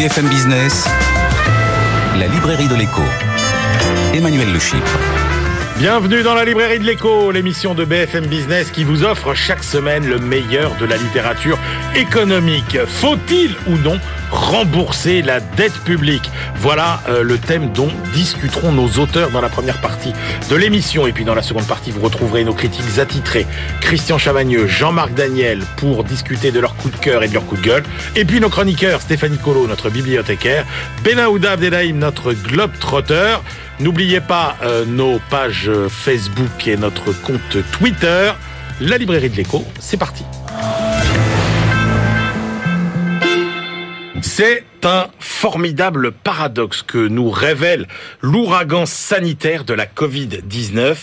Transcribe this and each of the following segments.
BFM Business, la librairie de l'écho. Emmanuel Le. Bienvenue dans la librairie de l'écho, l'émission de BFM Business qui vous offre chaque semaine le meilleur de la littérature économique. Faut-il ou non rembourser la dette publique Voilà euh, le thème dont discuteront nos auteurs dans la première partie de l'émission. Et puis dans la seconde partie, vous retrouverez nos critiques attitrés, Christian Chavagneux, Jean-Marc Daniel, pour discuter de leur coup de cœur et de leur coup de gueule. Et puis nos chroniqueurs, Stéphanie Colo, notre bibliothécaire, Benaouda Abdelhaim, notre globe-trotter. N'oubliez pas euh, nos pages Facebook et notre compte Twitter. La librairie de l'écho, c'est parti. C'est un formidable paradoxe que nous révèle l'ouragan sanitaire de la Covid-19.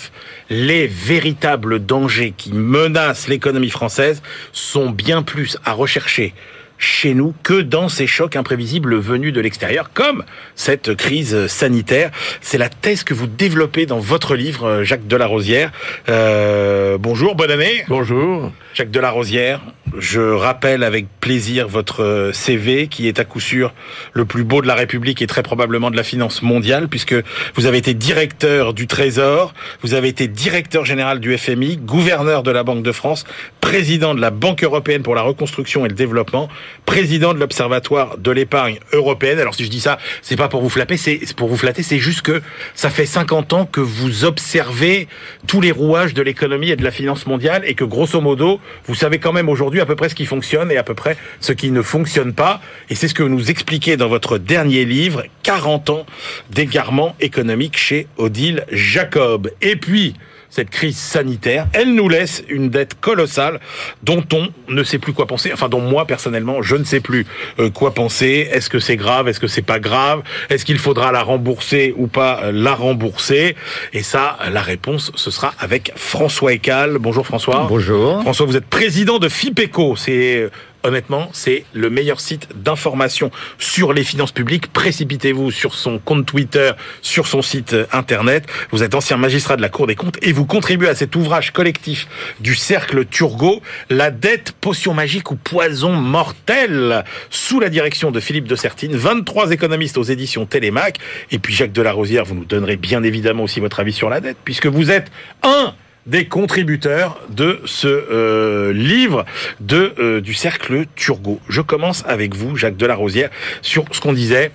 Les véritables dangers qui menacent l'économie française sont bien plus à rechercher chez nous que dans ces chocs imprévisibles venus de l'extérieur, comme cette crise sanitaire. C'est la thèse que vous développez dans votre livre, Jacques Delarosière. Euh, bonjour, bonne année. Bonjour. Jacques Delarosière, je rappelle avec plaisir votre CV qui est à coup sûr le plus beau de la République et très probablement de la finance mondiale puisque vous avez été directeur du Trésor, vous avez été directeur général du FMI, gouverneur de la Banque de France, président de la Banque européenne pour la reconstruction et le développement, président de l'Observatoire de l'épargne européenne. Alors si je dis ça, c'est pas pour vous flatter, c'est pour vous flatter, c'est juste que ça fait 50 ans que vous observez tous les rouages de l'économie et de la finance mondiale et que grosso modo, vous savez quand même aujourd'hui à peu près ce qui fonctionne et à peu près ce qui ne fonctionne pas. Et c'est ce que vous nous expliquez dans votre dernier livre, 40 ans d'égarement économique chez Odile Jacob. Et puis, cette crise sanitaire, elle nous laisse une dette colossale dont on ne sait plus quoi penser. Enfin, dont moi personnellement, je ne sais plus euh, quoi penser. Est-ce que c'est grave? Est-ce que c'est pas grave? Est-ce qu'il faudra la rembourser ou pas euh, la rembourser? Et ça, la réponse, ce sera avec François Ecal. Bonjour François. Bonjour. François, vous êtes président de FIPECO. C'est honnêtement, c'est le meilleur site d'information sur les finances publiques. Précipitez-vous sur son compte Twitter, sur son site internet. Vous êtes ancien magistrat de la Cour des comptes et vous contribuez à cet ouvrage collectif du Cercle Turgot, La dette, potion magique ou poison mortel, sous la direction de Philippe de Sertine, 23 économistes aux éditions Télémac. Et puis Jacques Delarosière, vous nous donnerez bien évidemment aussi votre avis sur la dette, puisque vous êtes un des contributeurs de ce euh, livre de euh, du cercle Turgot. Je commence avec vous, Jacques Delarosière, sur ce qu'on disait.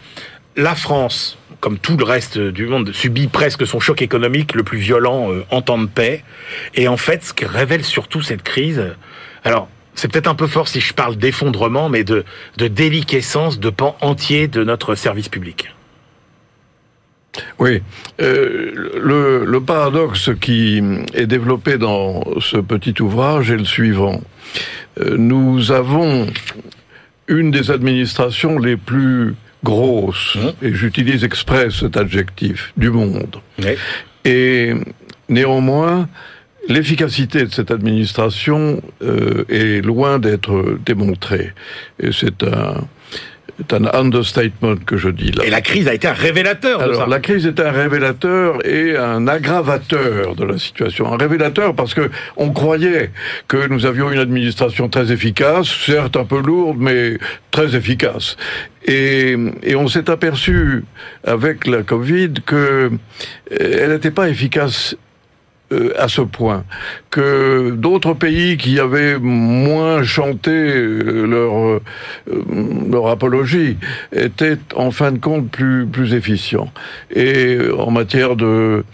La France, comme tout le reste du monde, subit presque son choc économique le plus violent euh, en temps de paix. Et en fait, ce que révèle surtout cette crise, alors c'est peut-être un peu fort si je parle d'effondrement, mais de, de déliquescence de pans entiers de notre service public. Oui, euh, le, le, paradoxe qui est développé dans ce petit ouvrage est le suivant. Euh, nous avons une des administrations les plus grosses, mmh. et j'utilise exprès cet adjectif, du monde. Et néanmoins, L'efficacité de cette administration euh, est loin d'être démontrée. Et c'est un, c'est un understatement que je dis là. Et la crise a été un révélateur. De Alors, ça. la crise est un révélateur et un aggravateur de la situation. Un révélateur parce que on croyait que nous avions une administration très efficace, certes un peu lourde, mais très efficace. Et, et on s'est aperçu avec la Covid que elle n'était pas efficace à ce point que d'autres pays qui avaient moins chanté leur leur apologie étaient en fin de compte plus plus efficients. Et en matière de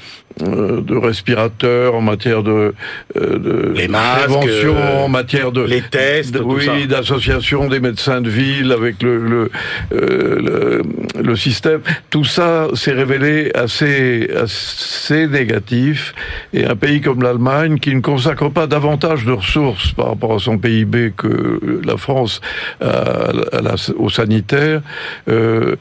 de respirateurs, en matière de, de les masques, prévention, euh, en matière de les tests, de, oui, d'association des médecins de ville avec le le, euh, le, le système. Tout ça s'est révélé assez assez négatif et un pays comme l'Allemagne qui ne consacre pas davantage de ressources par rapport à son PIB que la France à, à la, au sanitaire. Euh,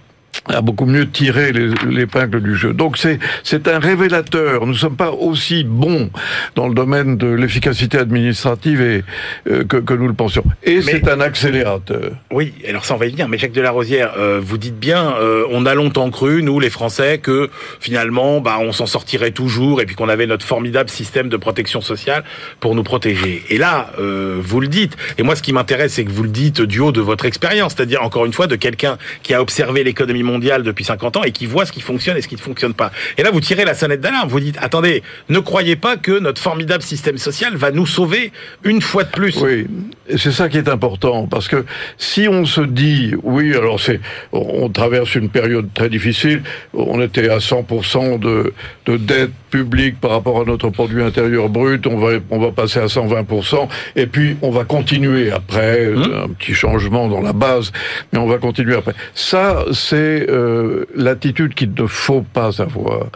a beaucoup mieux tiré l'épingle du jeu. Donc c'est c'est un révélateur. Nous ne sommes pas aussi bons dans le domaine de l'efficacité administrative et, euh, que, que, nous le pensions. Et c'est un accélérateur. Oui, alors ça on va y venir. Mais Jacques Delarosière, euh, vous dites bien, euh, on a longtemps cru, nous les Français, que finalement, bah, on s'en sortirait toujours et puis qu'on avait notre formidable système de protection sociale pour nous protéger. Et là, vous le dites. Et moi, ce qui m'intéresse, c'est que vous le dites du haut de votre expérience, c'est-à-dire encore une fois de quelqu'un qui a observé l'économie mondiale depuis 50 ans et qui voit ce qui fonctionne et ce qui ne fonctionne pas. Et là, vous tirez la sonnette d'alarme. Vous dites, attendez, ne croyez pas que notre formidable système social va nous sauver une fois de plus. Oui, c'est ça qui est important. Parce que si on se dit, oui, alors c'est, on traverse une période très difficile, on était à 100% de, de dette publique par rapport à notre produit intérieur brut, on va, on va passer à 120%, et puis on va continuer après, mmh. un petit changement dans la base, mais on va continuer après. Ça, c'est euh, l'attitude qu'il ne faut pas avoir.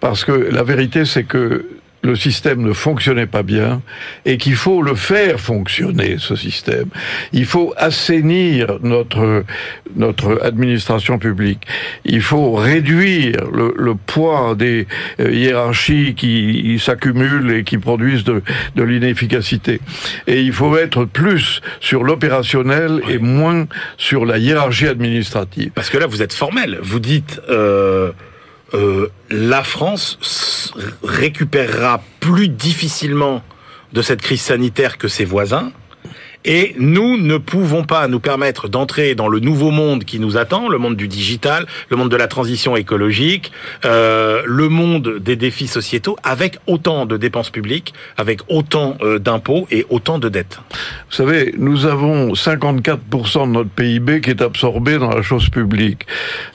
Parce que la vérité, c'est que le système ne fonctionnait pas bien et qu'il faut le faire fonctionner ce système. Il faut assainir notre notre administration publique. Il faut réduire le, le poids des euh, hiérarchies qui s'accumulent et qui produisent de, de l'inefficacité. Et il faut être plus sur l'opérationnel et moins sur la hiérarchie administrative. Parce que là, vous êtes formel. Vous dites. Euh euh, la France récupérera plus difficilement de cette crise sanitaire que ses voisins. Et nous ne pouvons pas nous permettre d'entrer dans le nouveau monde qui nous attend, le monde du digital, le monde de la transition écologique, euh, le monde des défis sociétaux, avec autant de dépenses publiques, avec autant euh, d'impôts et autant de dettes. Vous savez, nous avons 54% de notre PIB qui est absorbé dans la chose publique,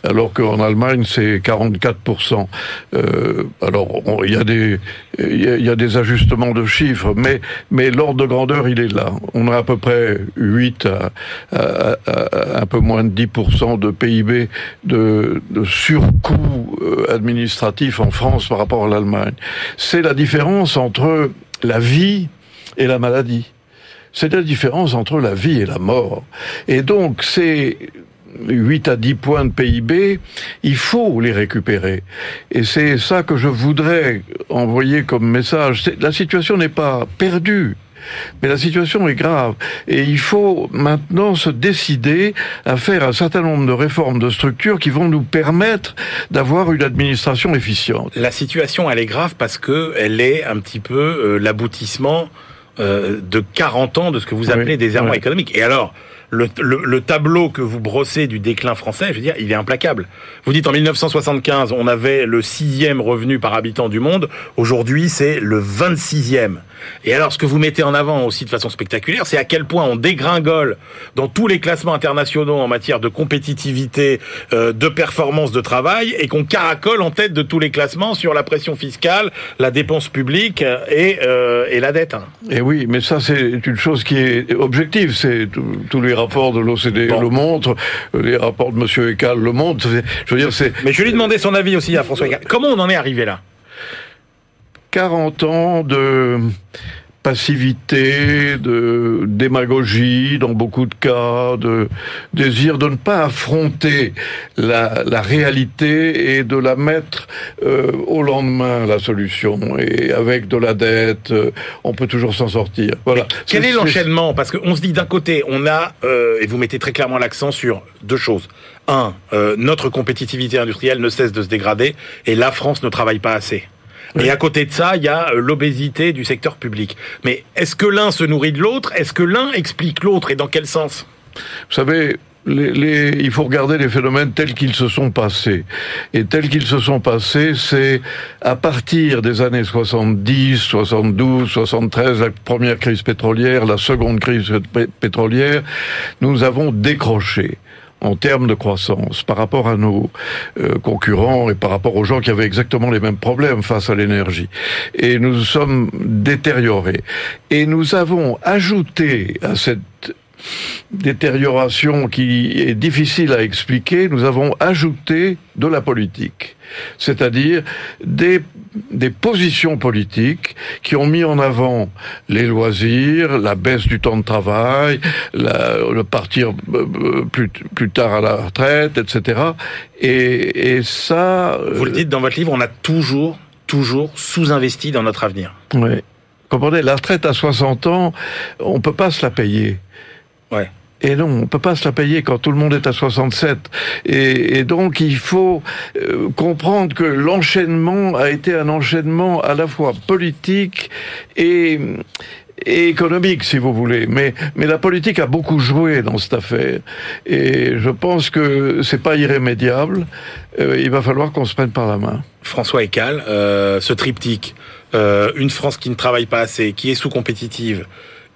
alors qu'en Allemagne c'est 44%. Euh, alors il y a des ajustements de chiffres, mais l'ordre de grandeur il est là. On a peu près 8 à, un peu moins de 10% de PIB de, de surcoût euh, administratif en France par rapport à l'Allemagne. C'est la différence entre la vie et la maladie. C'est la différence entre la vie et la mort. Et donc, c'est 8 à 10 points de PIB, il faut les récupérer. Et c'est ça que je voudrais envoyer comme message. La situation n'est pas perdue. Mais la situation est grave. Et il faut maintenant se décider à faire un certain nombre de réformes de structures qui vont nous permettre d'avoir une administration efficiente. La situation, elle est grave parce que elle est un petit peu euh, l'aboutissement euh, de 40 ans de ce que vous appelez des errements économiques. Et alors, le, le, tableau que vous brossez du déclin français, je veux dire, il est implacable. Vous dites en 1975, on avait le sixième revenu par habitant du monde. Aujourd'hui, c'est le 26e. Et alors, ce que vous mettez en avant aussi de façon spectaculaire, c'est à quel point on dégringole dans tous les classements internationaux en matière de compétitivité, euh, de performance de travail, et qu'on caracole en tête de tous les classements sur la pression fiscale, la dépense publique et, euh, et la dette. Et oui, mais ça c'est une chose qui est objective. C'est tous les rapports de l'OCDE le montrent, les rapports de Monsieur Ecal le montrent. Je veux dire, c'est. Mais je lui demander son avis aussi à François Ecal. Comment on en est arrivé là? 40 ans de passivité, de démagogie dans beaucoup de cas, de désir de ne pas affronter la, réalité et de la mettre euh, au lendemain, la solution. Et avec de la dette, euh, on peut toujours s'en sortir. Voilà. quel est, l'enchaînement? Parce qu'on se dit d'un côté, on a, euh, et vous mettez très clairement l'accent sur deux choses. Un, notre compétitivité industrielle ne cesse de se dégrader et la France ne travaille pas assez. Et à côté de ça, il y a euh, l'obésité du secteur public. Mais est-ce que l'un se nourrit de l'autre? Est-ce que l'un explique l'autre? Et dans quel sens? Vous savez, il faut regarder les phénomènes tels qu'ils se sont passés. Et tels qu'ils se sont passés, c'est à partir des années 70, 72, 73, la première crise pétrolière, la seconde crise pétrolière, nous avons décroché en termes de croissance par rapport à nos euh, concurrents et par rapport aux gens qui avaient exactement les mêmes problèmes face à l'énergie. Et nous sommes détériorés. Et nous avons ajouté à cette détérioration qui est difficile à expliquer, nous avons ajouté de la politique. C'est-à-dire des, des positions politiques qui ont mis en avant les loisirs, la baisse du temps de travail, le partir euh, euh, plus, plus tard à la retraite, etc. Et, et ça... Vous le dites dans votre livre, on a toujours, toujours sous-investi dans notre avenir. Oui. Comprenez, la retraite à 60 ans, on peut pas se la payer. Ouais. Et non, on peut pas se la payer quand tout le monde est à 67. Et, et donc il faut euh, comprendre que l'enchaînement a été un enchaînement à la fois politique et, et économique, si vous voulez. Mais, mais la politique a beaucoup joué dans cette affaire. Et je pense que c'est pas irrémédiable. Euh, il va falloir qu'on se prenne par la main. François Ecal, euh, ce triptyque, euh, une France qui ne travaille pas assez, qui est sous-compétitive,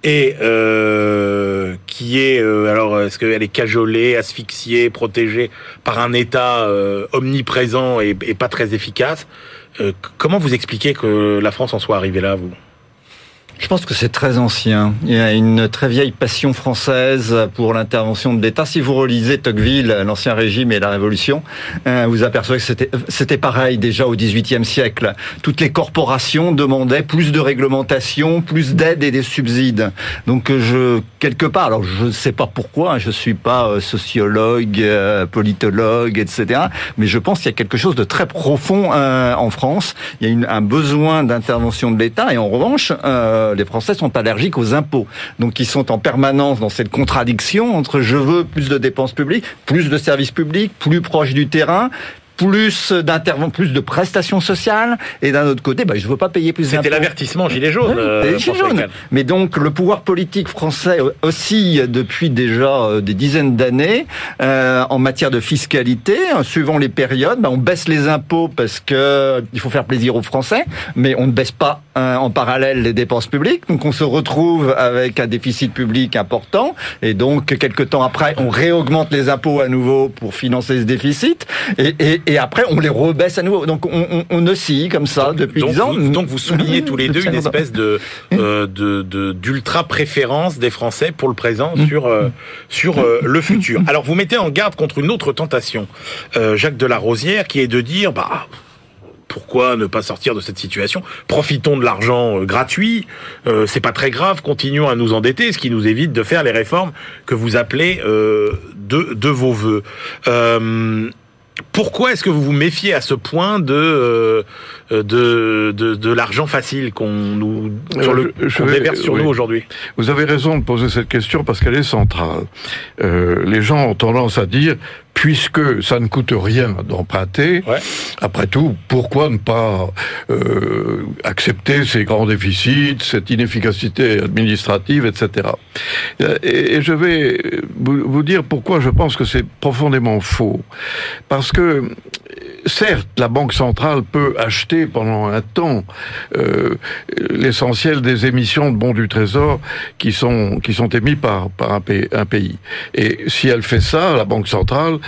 et euh, qui est euh, alors est-ce qu'elle est cajolée, asphyxiée, protégée par un État euh, omniprésent et, pas très efficace euh, Comment vous expliquez que la France en soit arrivée là, vous? Je pense que c'est très ancien. Il y a une très vieille passion française pour l'intervention de l'État. Si vous relisez Tocqueville, l'ancien régime et la Révolution, euh, vous apercevez que c'était pareil déjà au XVIIIe siècle. Toutes les corporations demandaient plus de réglementation, plus d'aide et des subsides. Donc je quelque part, alors je ne sais pas pourquoi, je suis pas euh, sociologue, euh, politologue, etc. Mais je pense qu'il y a quelque chose de très profond en France. Il y a un besoin d'intervention de l'État et en revanche. Les Français sont allergiques aux impôts. Donc ils sont en permanence dans cette contradiction entre je veux plus de dépenses publiques, plus de services publics, plus proche du terrain, plus d'intervention, plus de prestations sociales, et d'un autre côté, bah, je ne veux pas payer plus C'était l'avertissement gilet jaune. Euh, gilet jaune. Mais donc le pouvoir politique français oscille depuis déjà euh, des dizaines d'années euh, en matière de fiscalité. Suivant les périodes, bah, on baisse les impôts parce que il faut faire plaisir aux Français, mais on ne baisse pas euh, en parallèle les dépenses publiques. Donc on se retrouve avec un déficit public important, et donc quelques temps après, on réaugmente les impôts à nouveau pour financer ce déficit, et, et et après on les rebaisse à nouveau. Donc on, on, on oscille comme ça depuis donc 10 ans. Vous, donc vous soulignez tous les deux une espèce de euh, de d'ultra préférence des Français pour le présent mmh. sur euh, sur euh, le futur. Alors vous mettez en garde contre une autre tentation, Jacques Delarosière, qui est de dire bah pourquoi ne pas sortir de cette situation? Profitons de l'argent gratuit, euh, c'est pas très grave, continuons à nous endetter, ce qui nous évite de faire les réformes que vous appelez euh, de, de vos voeux. Euh, pourquoi est-ce que vous vous méfiez à ce point de euh, de, de, de l'argent facile qu'on nous sur le je, je vais, déverse sur oui. nous aujourd'hui? Vous avez raison de poser cette question parce qu'elle est centrale. Euh, les gens ont tendance à dire puisque ça ne coûte rien d'emprunter, ouais. après tout, pourquoi ne pas euh, accepter ces grands déficits, cette inefficacité administrative, etc. Et, et je vais vous, vous dire pourquoi je pense que c'est profondément faux. Parce que certes, la Banque centrale peut acheter pendant un temps euh, l'essentiel des émissions de bons du Trésor qui sont qui sont émis par par un pays. Et si elle fait ça, la Banque centrale,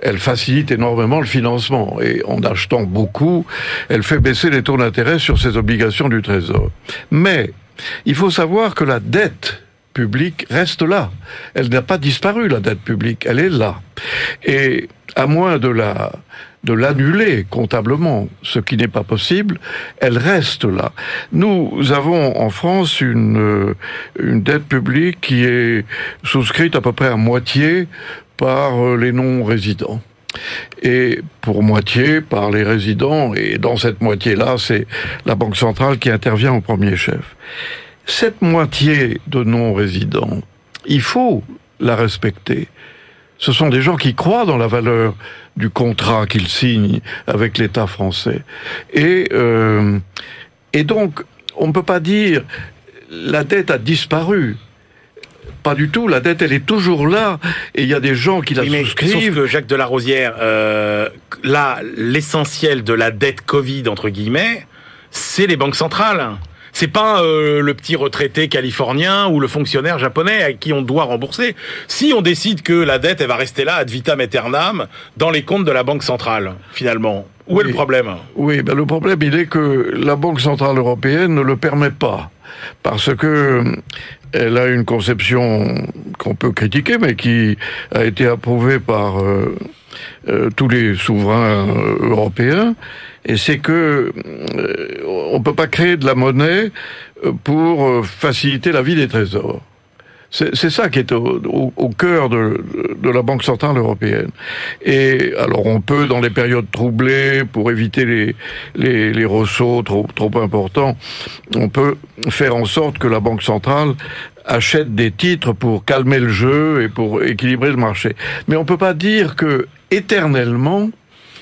elle facilite énormément le financement et en achetant beaucoup, elle fait baisser les taux d'intérêt sur ses obligations du Trésor. Mais il faut savoir que la dette publique reste là. Elle n'a pas disparu, la dette publique. Elle est là. Et à moins de la de l'annuler comptablement, ce qui n'est pas possible, elle reste là. Nous avons en France une, une dette publique qui est souscrite à peu près à moitié par les non-résidents et pour moitié par les résidents, et dans cette moitié-là, c'est la Banque centrale qui intervient au premier chef. Cette moitié de non-résidents, il faut la respecter. Ce sont des gens qui croient dans la valeur du contrat qu'ils signent avec l'État français. Et, euh, et donc, on ne peut pas dire la dette a disparu. Pas du tout, la dette elle est toujours là et il y a des gens qui la oui, souscrivent. Sauf que Jacques Delarosière, euh, là, l'essentiel de la dette Covid, entre guillemets, c'est les banques centrales c'est pas euh, le petit retraité californien ou le fonctionnaire japonais à qui on doit rembourser. Si on décide que la dette elle va rester là ad vitam aeternam dans les comptes de la banque centrale, finalement, où oui. est le problème Oui, ben le problème il est que la banque centrale européenne ne le permet pas. parce que elle a une conception qu'on peut critiquer, mais qui a été approuvée par euh, euh, tous les souverains euh, européens. Et c'est que on peut pas créer de la monnaie pour faciliter la vie des trésors. C'est ça qui est au, cœur de, de, la Banque centrale européenne. Et alors on peut, dans les périodes troublées, pour éviter les, les, les ressauts trop, trop importants, on peut faire en sorte que la Banque centrale achète des titres pour calmer le jeu et pour équilibrer le marché. Mais on peut pas dire que éternellement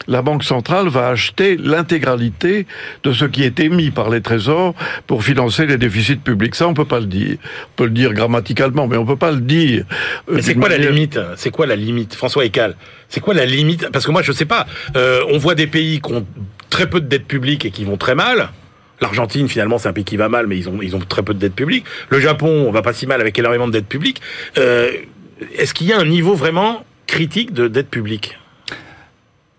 la Banque centrale va acheter l'intégralité de ce qui est émis par les trésors pour financer les déficits publics. Ça, on peut pas le dire. On peut le dire grammaticalement, mais on peut pas le dire. Euh, mais c'est quoi la limite? C'est quoi la limite, François Ecal C'est quoi la limite? Parce que moi, je sais pas. Euh, on voit des pays qui ont très peu de dettes publiques et qui vont très mal. L'Argentine, finalement, c'est un pays qui va mal, mais ils ont, ils ont très peu de dettes publiques. Le Japon, on va pas si mal avec énormément de dettes publiques. Euh, Est-ce qu'il y a un niveau vraiment critique de dette publique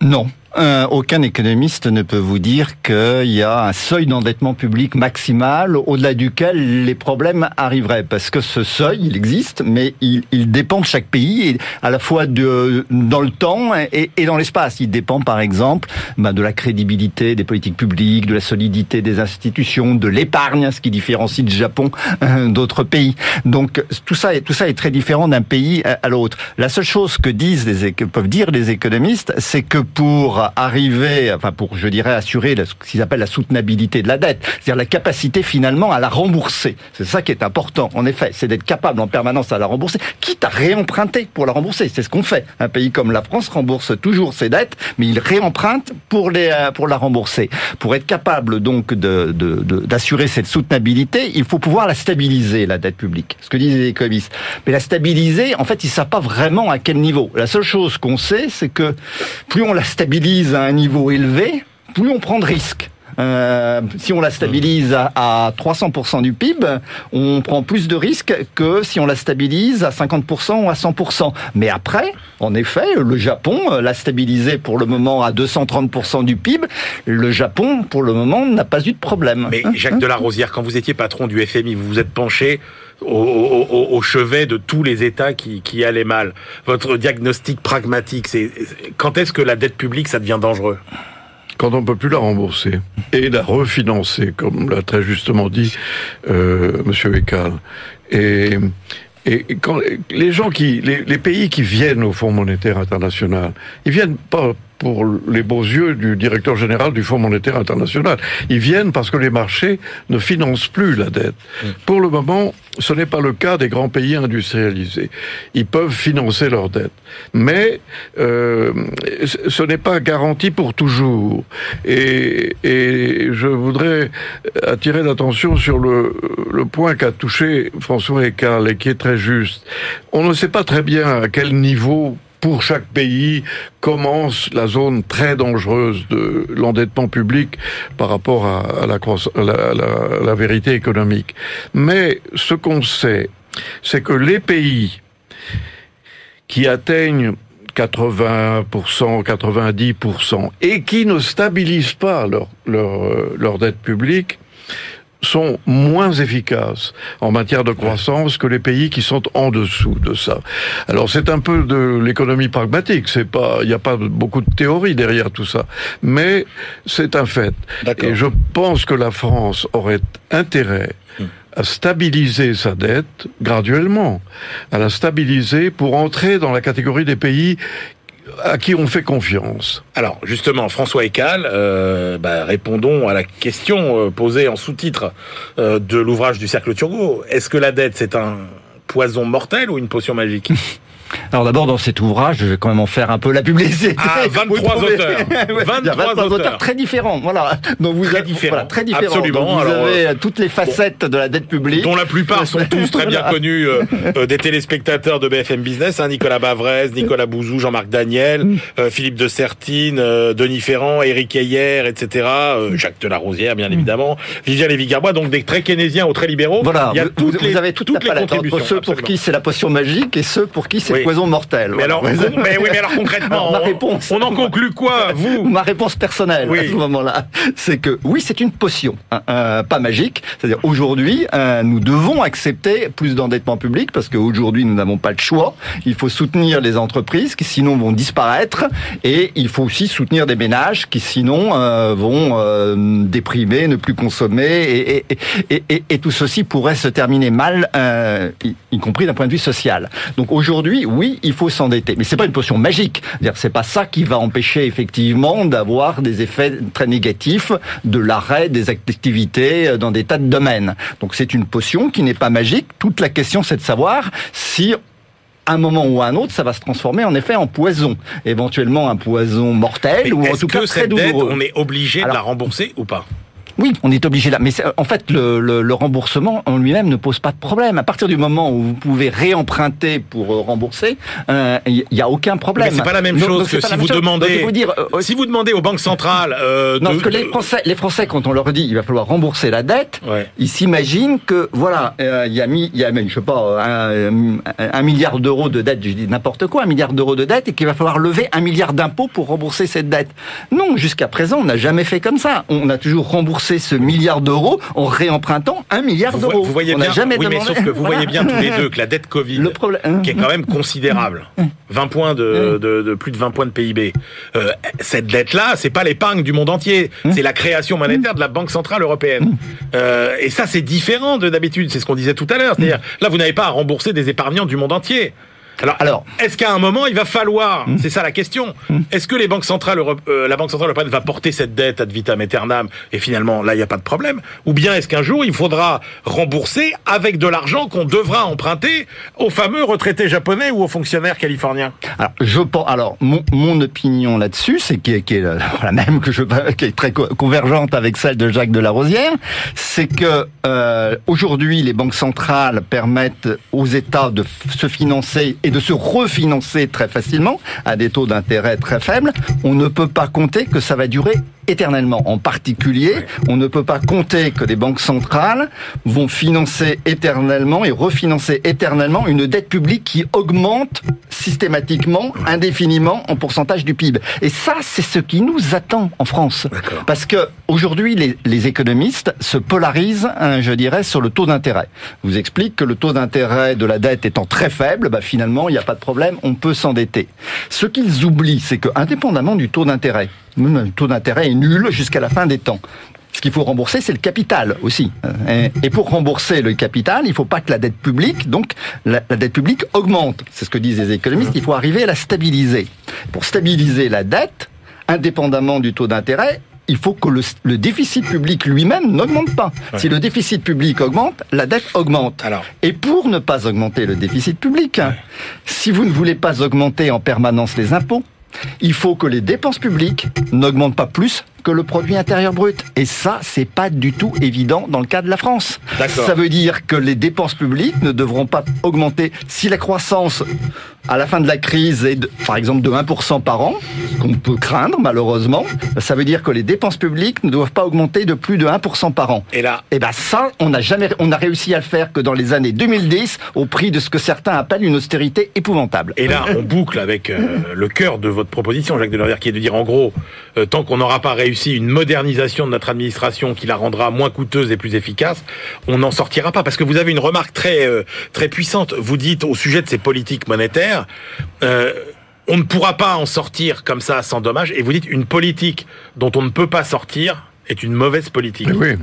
non. Euh, aucun économiste ne peut vous dire qu'il y a un seuil d'endettement public maximal au-delà duquel les problèmes arriveraient. Parce que ce seuil, il existe, mais il, il dépend de chaque pays, à la fois de, dans le temps et, et dans l'espace. Il dépend par exemple ben, de la crédibilité des politiques publiques, de la solidité des institutions, de l'épargne, ce qui différencie le Japon euh, d'autres pays. Donc tout ça, tout ça est très différent d'un pays à l'autre. La seule chose que disent les, que peuvent dire les économistes, c'est que pour arriver, enfin pour, je dirais, assurer ce qu'ils appellent la soutenabilité de la dette, c'est-à-dire la capacité finalement à la rembourser. C'est ça qui est important, en effet, c'est d'être capable en permanence à la rembourser, quitte à réemprunter pour la rembourser. C'est ce qu'on fait. Un pays comme la France rembourse toujours ses dettes, mais il réemprunte pour les euh, pour la rembourser. Pour être capable donc de d'assurer cette soutenabilité, il faut pouvoir la stabiliser la dette publique. Ce que disent les économistes. Mais la stabiliser, en fait, ils savent pas vraiment à quel niveau. La seule chose qu'on sait, c'est que plus on la stabilise à un niveau élevé, plus on prend de risques. Euh, si on la stabilise à, 300% du PIB, on prend plus de risques que si on la stabilise à 50% ou à 100%. Mais après, en effet, le Japon euh, l'a stabilisé pour le moment à 230% du PIB. Le Japon, pour le moment, n'a pas eu de problème. Mais hein Jacques Delarosière, quand vous étiez patron du FMI, vous vous êtes penché au, chevet de tous les États qui, allaient mal. Votre diagnostic pragmatique, c'est quand est-ce que la dette publique, ça devient dangereux? Quand on peut plus la rembourser et la refinancer, comme l'a très justement dit euh, Monsieur Ekal. Et, les gens qui, les, les, pays qui viennent au Fonds monétaire international, ils viennent pas pour les beaux yeux du directeur général du Fonds monétaire international. Ils viennent parce que les marchés ne financent plus la dette. Mm. Pour le moment, ce n'est pas le cas des grands pays industrialisés. Ils peuvent financer leur dette. Mais euh, ce n'est pas garanti pour toujours. Et, et je voudrais attirer l'attention sur le, le point qu'a touché François Ecal et qui est très juste. On ne sait pas très bien à quel niveau pour chaque pays commence la zone très dangereuse de l'endettement public par rapport à, la, vérité économique. Mais ce qu'on sait, c'est que les pays qui atteignent 80%, 90% et qui ne stabilisent pas leur dette publique sont moins efficaces en matière de croissance que les pays qui sont en dessous de ça. Alors c'est un peu de l'économie pragmatique, c'est pas il n'y a pas beaucoup de théorie derrière tout ça, mais c'est un fait. Et je pense que la France aurait intérêt hmm. à stabiliser sa dette graduellement, à la stabiliser pour entrer dans la catégorie des pays à qui on fait confiance Alors justement, François Ecal, euh, bah, répondons à la question euh, posée en sous-titre euh, de l'ouvrage du Cercle Turgot. Est-ce que la dette, c'est un poison mortel ou une potion magique? Alors d'abord, dans cet ouvrage, je vais quand même en faire un peu la publicité. Ah, 23 auteurs. 23, auteurs. très différents. Voilà. Donc vous très différents. très différents. Absolument. vous avez euh, toutes les facettes de la dette publique. Dont la plupart sont tous très bien connus euh, euh, des téléspectateurs de BFM Business. Hein, Nicolas Bavrez, Nicolas Bouzou, Jean-Marc Daniel, mm. Philippe de Sertine, Denis Ferrand, Éric Ayer, etc. Jacques Delarosière, bien mm. évidemment. Viviane Lévy-Garbois. Donc des très keynésiens aux très libéraux. Voilà. Il y a toutes vous, les, avez toutes, les contributions. Entre ceux pour qui c'est la potion magique et ceux pour qui c'est poison poison mortel. Mais alors, mais oui, mais alors concrètement, ma on- réponse- on, en conclut quoi, vous Ma réponse personnelle Oui. à ce moment-là, c'est que oui, c'est une potion, hein, euh, pas magique. C'est-à-dire aujourd'hui, euh, nous devons accepter plus d'endettement public parce qu'aujourd'hui, nous n'avons pas le choix. Il faut soutenir les entreprises qui sinon vont disparaître et il faut aussi soutenir des ménages qui sinon euh, vont euh, déprimer, ne plus consommer et, et, et, et- et tout ceci pourrait se terminer mal, y, y compris d'un point de vue social. Donc aujourd'hui, oui, il faut s'endetter, mais c'est pas une potion magique. C'est pas ça qui va empêcher effectivement d'avoir des effets très négatifs de l'arrêt des activités euh, dans des tas de domaines. Donc c'est une potion qui n'est pas magique. Toute la question, c'est de savoir si à un moment ou à un autre, ça va se transformer en effet en poison, éventuellement un poison mortel Mais ou en tout cas très dette, douloureux. on est obligé de la rembourser ou pas? Oui, on est obligé là. Mais c'est- en fait, le, le- le remboursement en lui-même ne pose pas de problème. À partir du moment où vous pouvez réemprunter pour euh, rembourser, euh, il n'y a aucun problème. Mais c'est pas la même chose donc que si vous chose. Demandez. dire, euh, si vous demandez aux banques centrales euh, non, de, parce que les Français, les Français, quand on leur dit il va falloir rembourser la dette, Ouais. ils s'imaginent que voilà, euh, il y a mis, il y a même, je sais pas, un, un milliard d'euros de dette, je dis n'importe quoi, un milliard d'euros de dette, et qu'il va falloir lever un milliard d'impôts pour rembourser cette dette. Non, jusqu'à présent, on n'a jamais fait comme ça. On a toujours remboursé ce milliard d'euros en réempruntant un milliard d'euros. vous voyez on bien, jamais oui, mais sauf que vous Voilà. voyez bien tous les deux que la dette Covid, Le problème. hein. qui est quand même considérable, 20 points de, de, de plus de 20 points de PIB. Euh, cette dette-là, c'est pas l'épargne du monde entier, c'est la création monétaire de la Banque centrale européenne. Euh, et ça, c'est différent de d'habitude. C'est ce qu'on disait tout à l'heure. C'est-à-dire, là, vous n'avez pas à rembourser des épargnants du monde entier. Alors, Alors. est-ce qu'à un moment, il va falloir, c'est ça la question, est-ce que les banques centrales, euh, la Banque centrale européenne va porter cette dette ad vitam aeternam et finalement, là, il n'y a pas de problème? Ou bien est-ce qu'un jour, il faudra rembourser avec de l'argent qu'on devra emprunter aux fameux retraités japonais ou aux fonctionnaires californiens Alors, je pense. Alors, mon, mon opinion là-dessus, c'est qui est, qui est la, la même que je, qui est très co- convergente avec celle de Jacques Delarosière, c'est que euh, aujourd'hui, les banques centrales permettent aux États de se financer et de se refinancer très facilement à des taux d'intérêt très faibles. On ne peut pas compter que ça va durer éternellement. En particulier, on ne peut pas compter que les banques centrales vont financer éternellement et refinancer éternellement une dette publique qui augmente systématiquement, indéfiniment en pourcentage du PIB. Et ça, c'est ce qui nous attend en France. Parce que aujourd'hui, les, les économistes se polarisent, hein, je dirais, sur le taux d'intérêt. Vous explique que le taux d'intérêt de la dette étant très faible, bah, finalement, il n'y a pas de problème, on peut s'endetter. Ce qu'ils oublient, c'est que, indépendamment du taux d'intérêt, le taux d'intérêt est nul jusqu'à la fin des temps. Ce qu'il faut rembourser, c'est le capital aussi. Et- Et pour rembourser le capital, il ne faut pas que la dette publique, donc la dette publique augmente. C'est ce que disent les économistes. Il faut arriver à la stabiliser. Pour stabiliser la dette, indépendamment du taux d'intérêt, il faut que le, le déficit public lui-même n'augmente pas. Si le déficit public augmente, la dette augmente. Alors. Et pour ne pas augmenter le déficit public, hein, si vous ne voulez pas augmenter en permanence les impôts, il faut que les dépenses publiques n'augmentent pas plus que le produit intérieur brut. Et ça, c'est pas du tout évident dans le cas de la France. Ça veut dire que les dépenses publiques ne devront pas augmenter. Si la croissance à la fin de la crise est, de, par exemple, de 1% par an, ce qu'on peut craindre malheureusement, ça veut dire que les dépenses publiques ne doivent pas augmenter de plus de 1% par an. Et là, Et ben ça, on n'a jamais, on a réussi à le faire que dans les années 2010, au prix de ce que certains appellent une austérité épouvantable. Et là, on boucle avec euh, le cœur de votre proposition, Jacques Delorière, qui est de dire en gros, euh, tant qu'on n'aura pas réussi une modernisation de notre administration qui la rendra moins coûteuse et plus efficace, on n'en sortira pas. Parce que vous avez une remarque très euh, très puissante. Vous dites au sujet de ces politiques monétaires. euh, on ne pourra pas en sortir comme ça sans dommage. Et vous dites une politique dont on ne peut pas sortir est une mauvaise politique. Mais oui.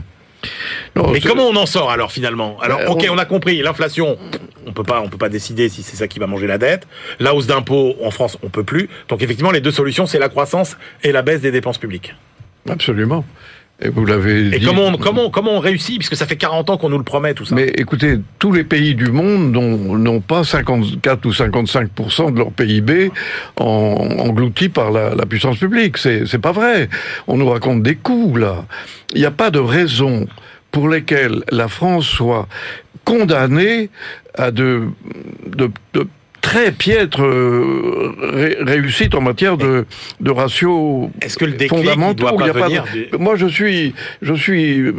Non, Mais comment on en sort alors finalement? Alors Ben, ok, on- on a compris l'inflation. On peut pas, on peut pas décider si c'est ça qui va manger la dette. La hausse d'impôts en France, on peut plus. Donc effectivement, les deux solutions, c'est la croissance et la baisse des dépenses publiques. Absolument. Et vous l'avez Et dit. comment, on, comment, comment on réussit Puisque ça fait 40 ans qu'on nous le promet tout ça. Mais écoutez, tous les pays du monde n'ont pas 54 ou 55% de leur PIB en, englouti par la, la puissance publique. C'est c'est pas vrai. On nous raconte des coups là. Il n'y a pas de raison pour lesquelles la France soit condamnée à de, de, de très piètres euh, ré- réussites en matière de, de ratios Est-ce que le déclic fondamentaux. doit Il y pas de- du- Moi, je suis, je suis euh,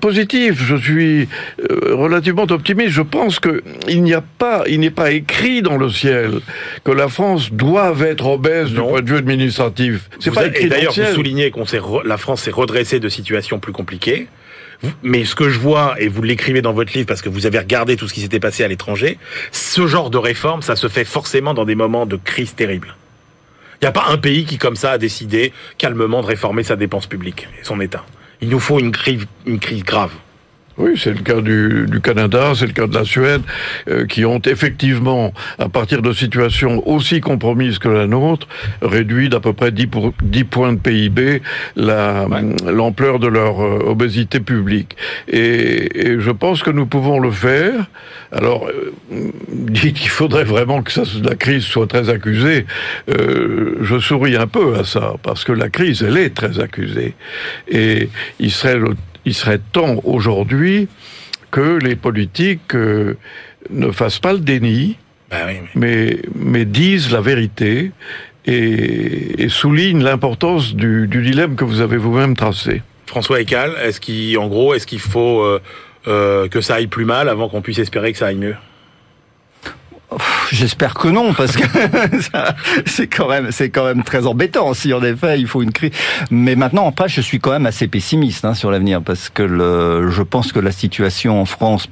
positif. Je suis euh, relativement optimiste. Je pense que il n'y a pas, il n'est pas écrit dans le ciel que la France doit être obèse du Non. point de vue administratif. C'est pas êtes- écrit et dans le d'ailleurs, vous soulignez qu'on la France s'est redressée de situations plus compliquées. Mais ce que je vois, et vous l'écrivez dans votre livre parce que vous avez regardé tout ce qui s'était passé à l'étranger, ce genre de réforme, ça se fait forcément dans des moments de crise terrible. Il n'y a pas un pays qui, comme ça, a décidé calmement de réformer sa dépense publique et son État. Il nous faut une crise, une crise grave. Oui, c'est le cas du, du Canada, c'est le cas de la Suède, euh, qui ont effectivement, à partir de situations aussi compromises que la nôtre, réduit d'à peu près 10, pour, 10 points de PIB la- l'ampleur de leur euh, obésité publique. Et, et je pense que nous pouvons le faire. Alors, euh, dites qu'il faudrait vraiment que ça, la crise soit très accusée. Euh, je souris un peu à ça, parce que la crise, elle est très accusée. Et il serait le il serait temps aujourd'hui que les politiques euh, ne fassent pas le déni, Bah oui, mais- mais, mais disent la vérité et, et soulignent l'importance du, du dilemme que vous avez vous-même tracé. François Ecal, est-ce qu'il, en gros, est-ce qu'il faut euh, euh, que ça aille plus mal avant qu'on puisse espérer que ça aille mieux? J'espère que non, parce que c'est quand même, c'est quand même très embêtant. Si en effet il faut une crise, mais maintenant en pas, je suis quand même assez pessimiste hein, sur l'avenir, parce que le, je pense que la situation en France,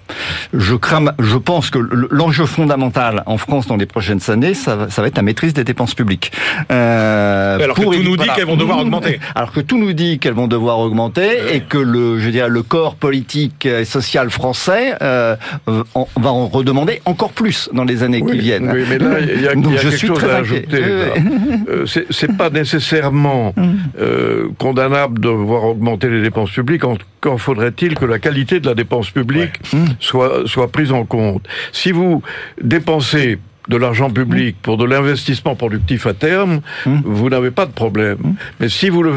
je crains, je pense que le- l'enjeu fondamental en France dans les prochaines années, ça, va- ça va être la maîtrise des dépenses publiques. Euh, Alors que tout nous dit qu'elles vont devoir augmenter. Alors que tout nous dit qu'elles vont devoir augmenter et que le, je dirais, le corps politique et social français euh, va en redemander encore plus dans les années qui viennent. oui, mais là, il y a, il Donc y a je quelque suis chose à ajouter. Euh, c'est- pas nécessairement euh, condamnable de voir augmenter les dépenses publiques. Encore faudrait-il que la qualité de la dépense publique soit, soit prise en compte? Si vous dépensez de l'argent public pour de l'investissement productif à terme, vous n'avez pas de problème. Mais si vous, le,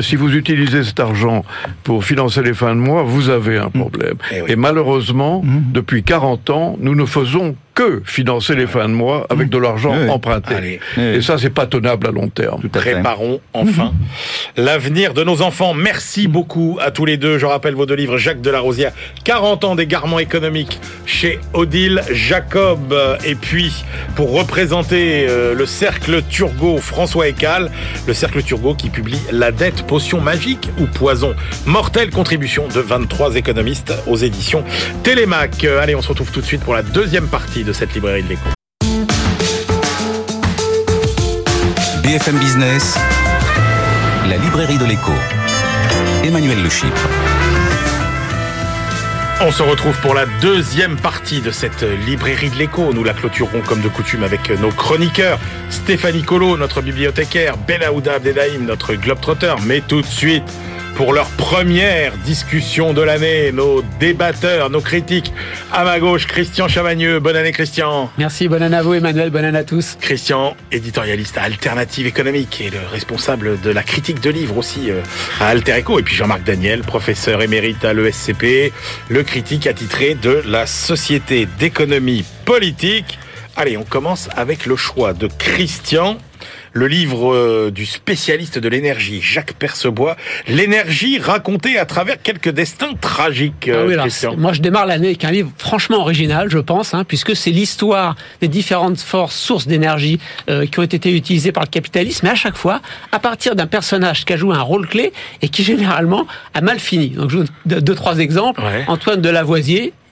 si vous utilisez cet argent pour financer les fins de mois, vous avez un problème. Eh oui. Et malheureusement, depuis 40 ans, nous ne faisons que financer les fins de mois avec de l'argent Oui. emprunté. Allez. Et ça, c'est pas tenable à long terme. Tout à fait. Préparons enfin l'avenir de nos enfants. Merci beaucoup à tous les deux. Je rappelle vos deux livres, Jacques Delarosière, 40 ans d'égarement économique chez Odile Jacob. Et puis, pour représenter euh, le Cercle Turgot, François Ecal, le Cercle Turgot qui publie La dette, potion magique ou poison. Mortelle contribution de 23 économistes aux éditions Télémac. Allez, on se retrouve tout de suite pour la deuxième partie de cette librairie de l'écho. BFM Business, la librairie de l'écho. Emmanuel Le Chypre. On se retrouve pour la deuxième partie de cette librairie de l'écho. Nous la clôturerons comme de coutume avec nos chroniqueurs. Stéphanie Colo, notre bibliothécaire. Benaouda Abdelhaim, notre globetrotter. Mais tout de suite, pour leur première discussion de l'année, nos débatteurs, nos critiques. À ma gauche, Christian Chavagneux. Bonne année, Christian. Merci, bonne année à vous Emmanuel, bonne année à tous. Christian, éditorialiste à Alternative économique et le responsable de la critique de livres aussi euh, à Alter Echo. Et puis Jean-Marc Daniel, professeur émérite à l'ESCP, le critique attitré de la Société d'économie politique. Allez, on commence avec le choix de Christian. Le livre euh, du spécialiste de l'énergie, Jacques Percebois. L'énergie racontée à travers quelques destins tragiques, Ah euh, oui, alors, Christian. c'est- moi, je démarre l'année avec un livre franchement original, je pense, hein, puisque c'est l'histoire des différentes forces, sources d'énergie euh, qui ont été utilisées par le capitalisme, mais à chaque fois, à partir d'un personnage qui a joué un rôle clé et qui généralement a mal fini. Donc, je vous donne deux, trois exemples. Ouais. Antoine de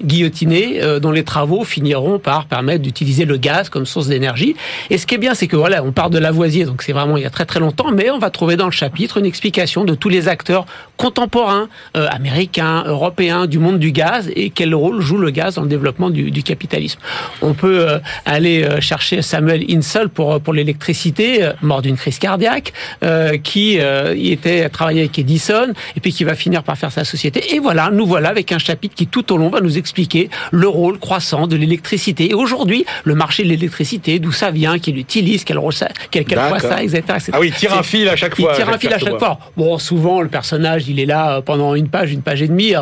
Lavoisier, guillotiné, euh, dont les travaux finiront par permettre d'utiliser le gaz comme source d'énergie. Et ce qui est bien, c'est que voilà, on part de Lavoisier, donc c'est vraiment il y a très très longtemps, mais on va trouver dans le chapitre une explication de tous les acteurs contemporains, euh, américains, européens, du monde du gaz et quel rôle joue le gaz dans le développement du, du capitalisme. On peut euh, aller euh, chercher Samuel Insull pour pour l'électricité, euh, mort d'une crise cardiaque, euh, qui euh, y était travaillé avec Edison et puis qui va finir par faire sa société. Et voilà, nous voilà avec un chapitre qui tout au long va nous expliquer expliquer le rôle croissant de l'électricité. Et aujourd'hui, le marché de l'électricité, d'où ça vient, qui l'utilise, quel, quel, quel quoi ça, etc., etc. Ah oui, il tire un fil à chaque fois. Il tire un fil à chaque fois. Bon, souvent, le personnage, il est là euh, pendant une page, une page et demie.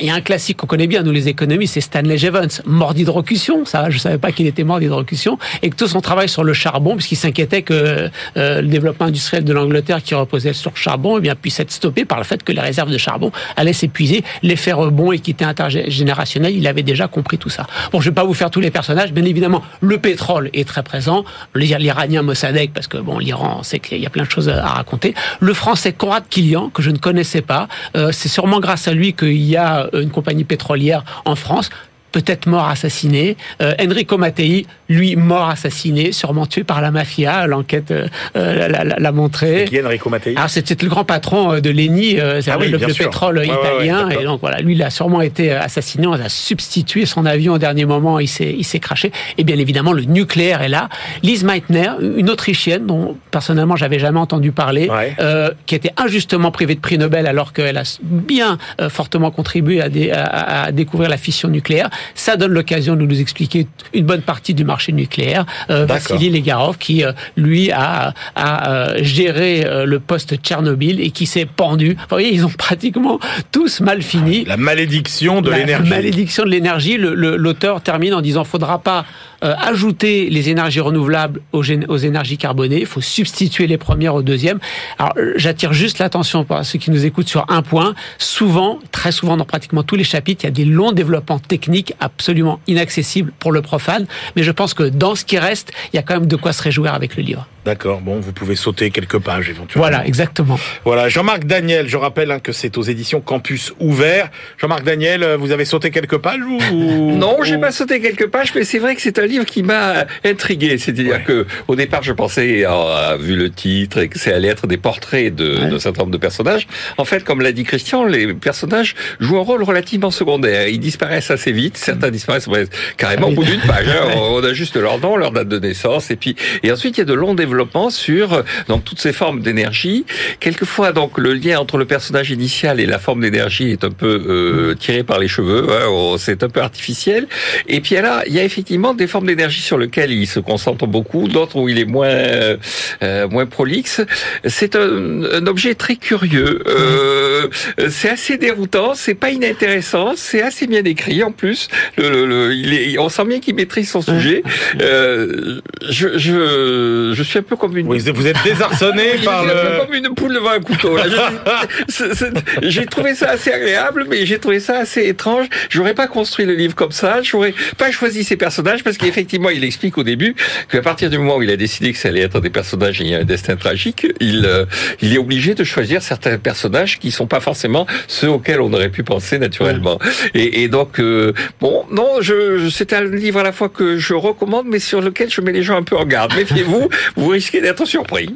Il y a un classique qu'on connaît bien, nous les économistes, c'est Stanley Jevons, mort d'hydrocution. Ça, je savais pas qu'il était mort d'hydrocution. Et que tout son travail sur le charbon, puisqu'il s'inquiétait que euh, le développement industriel de l'Angleterre, qui reposait sur le charbon, eh bien, puisse être stoppé par le fait que les réserves de charbon allaient s'épuiser. L'effet rebond, équité intergénérationnelle, il avait déjà compris tout ça. Bon, je vais pas vous faire tous les personnages. Bien évidemment, le pétrole est très présent. L'Iranien Mossadegh, parce que bon, l'Iran, c'est qu'il y a plein de choses à raconter. Le Français Conrad Kilian, que je ne connaissais pas. Euh, c'est sûrement grâce à lui qu'il y a une compagnie pétrolière en France peut-être mort assassiné. Euh, Enrico Mattei, lui, mort assassiné, sûrement tué par la mafia. L'enquête euh, euh l'a montré. Qui est Enrico Mattei? Ah, c'était le grand patron euh, de l'ENI, euh, ah le, pétrole italien. et donc voilà, lui, il a sûrement été assassiné. On a substitué son avion au dernier moment. Il s'est, il s'est craché. Et bien évidemment, le nucléaire est là. Lise Meitner, une Autrichienne dont personnellement j'avais jamais entendu parler, euh, qui était injustement privée de prix Nobel alors qu'elle a bien fortement contribué à, à, à découvrir la fission nucléaire. Ça donne l'occasion de nous expliquer une bonne partie du marché nucléaire. Euh, Vassili Legarov, qui euh, lui a, a euh, géré euh, le poste Tchernobyl et qui s'est pendu. vous voyez, ils ont pratiquement tous mal fini. La malédiction de l'énergie. La malédiction de l'énergie. L'auteur termine en disant faudra pas euh, ajouter les énergies renouvelables aux, énergies carbonées. Il faut substituer les premières aux deuxièmes. Alors, euh, j'attire juste l'attention pour ceux qui nous écoutent sur un point. Souvent, très souvent, dans pratiquement tous les chapitres, il y a des longs développements techniques absolument inaccessibles pour le profane. Mais je pense que dans ce qui reste, il y a quand même de quoi se réjouir avec le livre. D'accord. Bon, vous pouvez sauter quelques pages éventuellement. Voilà, exactement. Voilà, Jean-Marc Daniel, je rappelle hein, que c'est aux éditions Campus Ouvert. Jean-Marc Daniel, euh, vous avez sauté quelques pages ou Non, j'ai pas sauté quelques pages, mais c'est vrai que c'est un livre qui m'a intrigué. C'est-à-dire que au départ, je pensais, avoir vu le titre, et que c'est allait être des portraits de, d'un certain nombre de personnages. En fait, comme l'a dit Christian, les personnages jouent un rôle relativement secondaire. Ils disparaissent assez vite. Certains disparaissent carrément au bout d'une page. Hein. On a juste leur nom, leur date de naissance, et puis et ensuite il y a de longs développements sur donc toutes ces formes d'énergie. Quelquefois, donc le lien entre le personnage initial et la forme d'énergie est un peu euh, tiré par les cheveux. Hein, oh, c'est un peu artificiel. Et puis là, il y a effectivement des formes d'énergie sur lesquelles il se concentre beaucoup, d'autres où il est moins euh, moins prolixe. C'est un, un, objet très curieux. Euh, c'est assez déroutant. C'est pas inintéressant. C'est assez bien écrit en plus. Le, le, il est, on sent bien qu'il maîtrise son sujet. Euh, je, je, je suis un peu comme une. vous êtes désarçonné par le. Comme une poule devant un couteau. J'ai trouvé ça assez agréable, mais j'ai trouvé ça assez étrange. J'aurais pas construit le livre comme ça. J'aurais pas choisi ces personnages parce qu'effectivement, il explique au début qu'à partir du moment où il a décidé que ça allait être des personnages ayant un destin tragique, il euh, il est obligé de choisir certains personnages qui sont pas forcément ceux auxquels on aurait pu penser naturellement. Et, et, donc euh, bon, non, je, c'est un livre à la fois que je recommande, mais sur lequel je mets les gens un peu en garde. Méfiez-vous, vous risquez d'être surpris.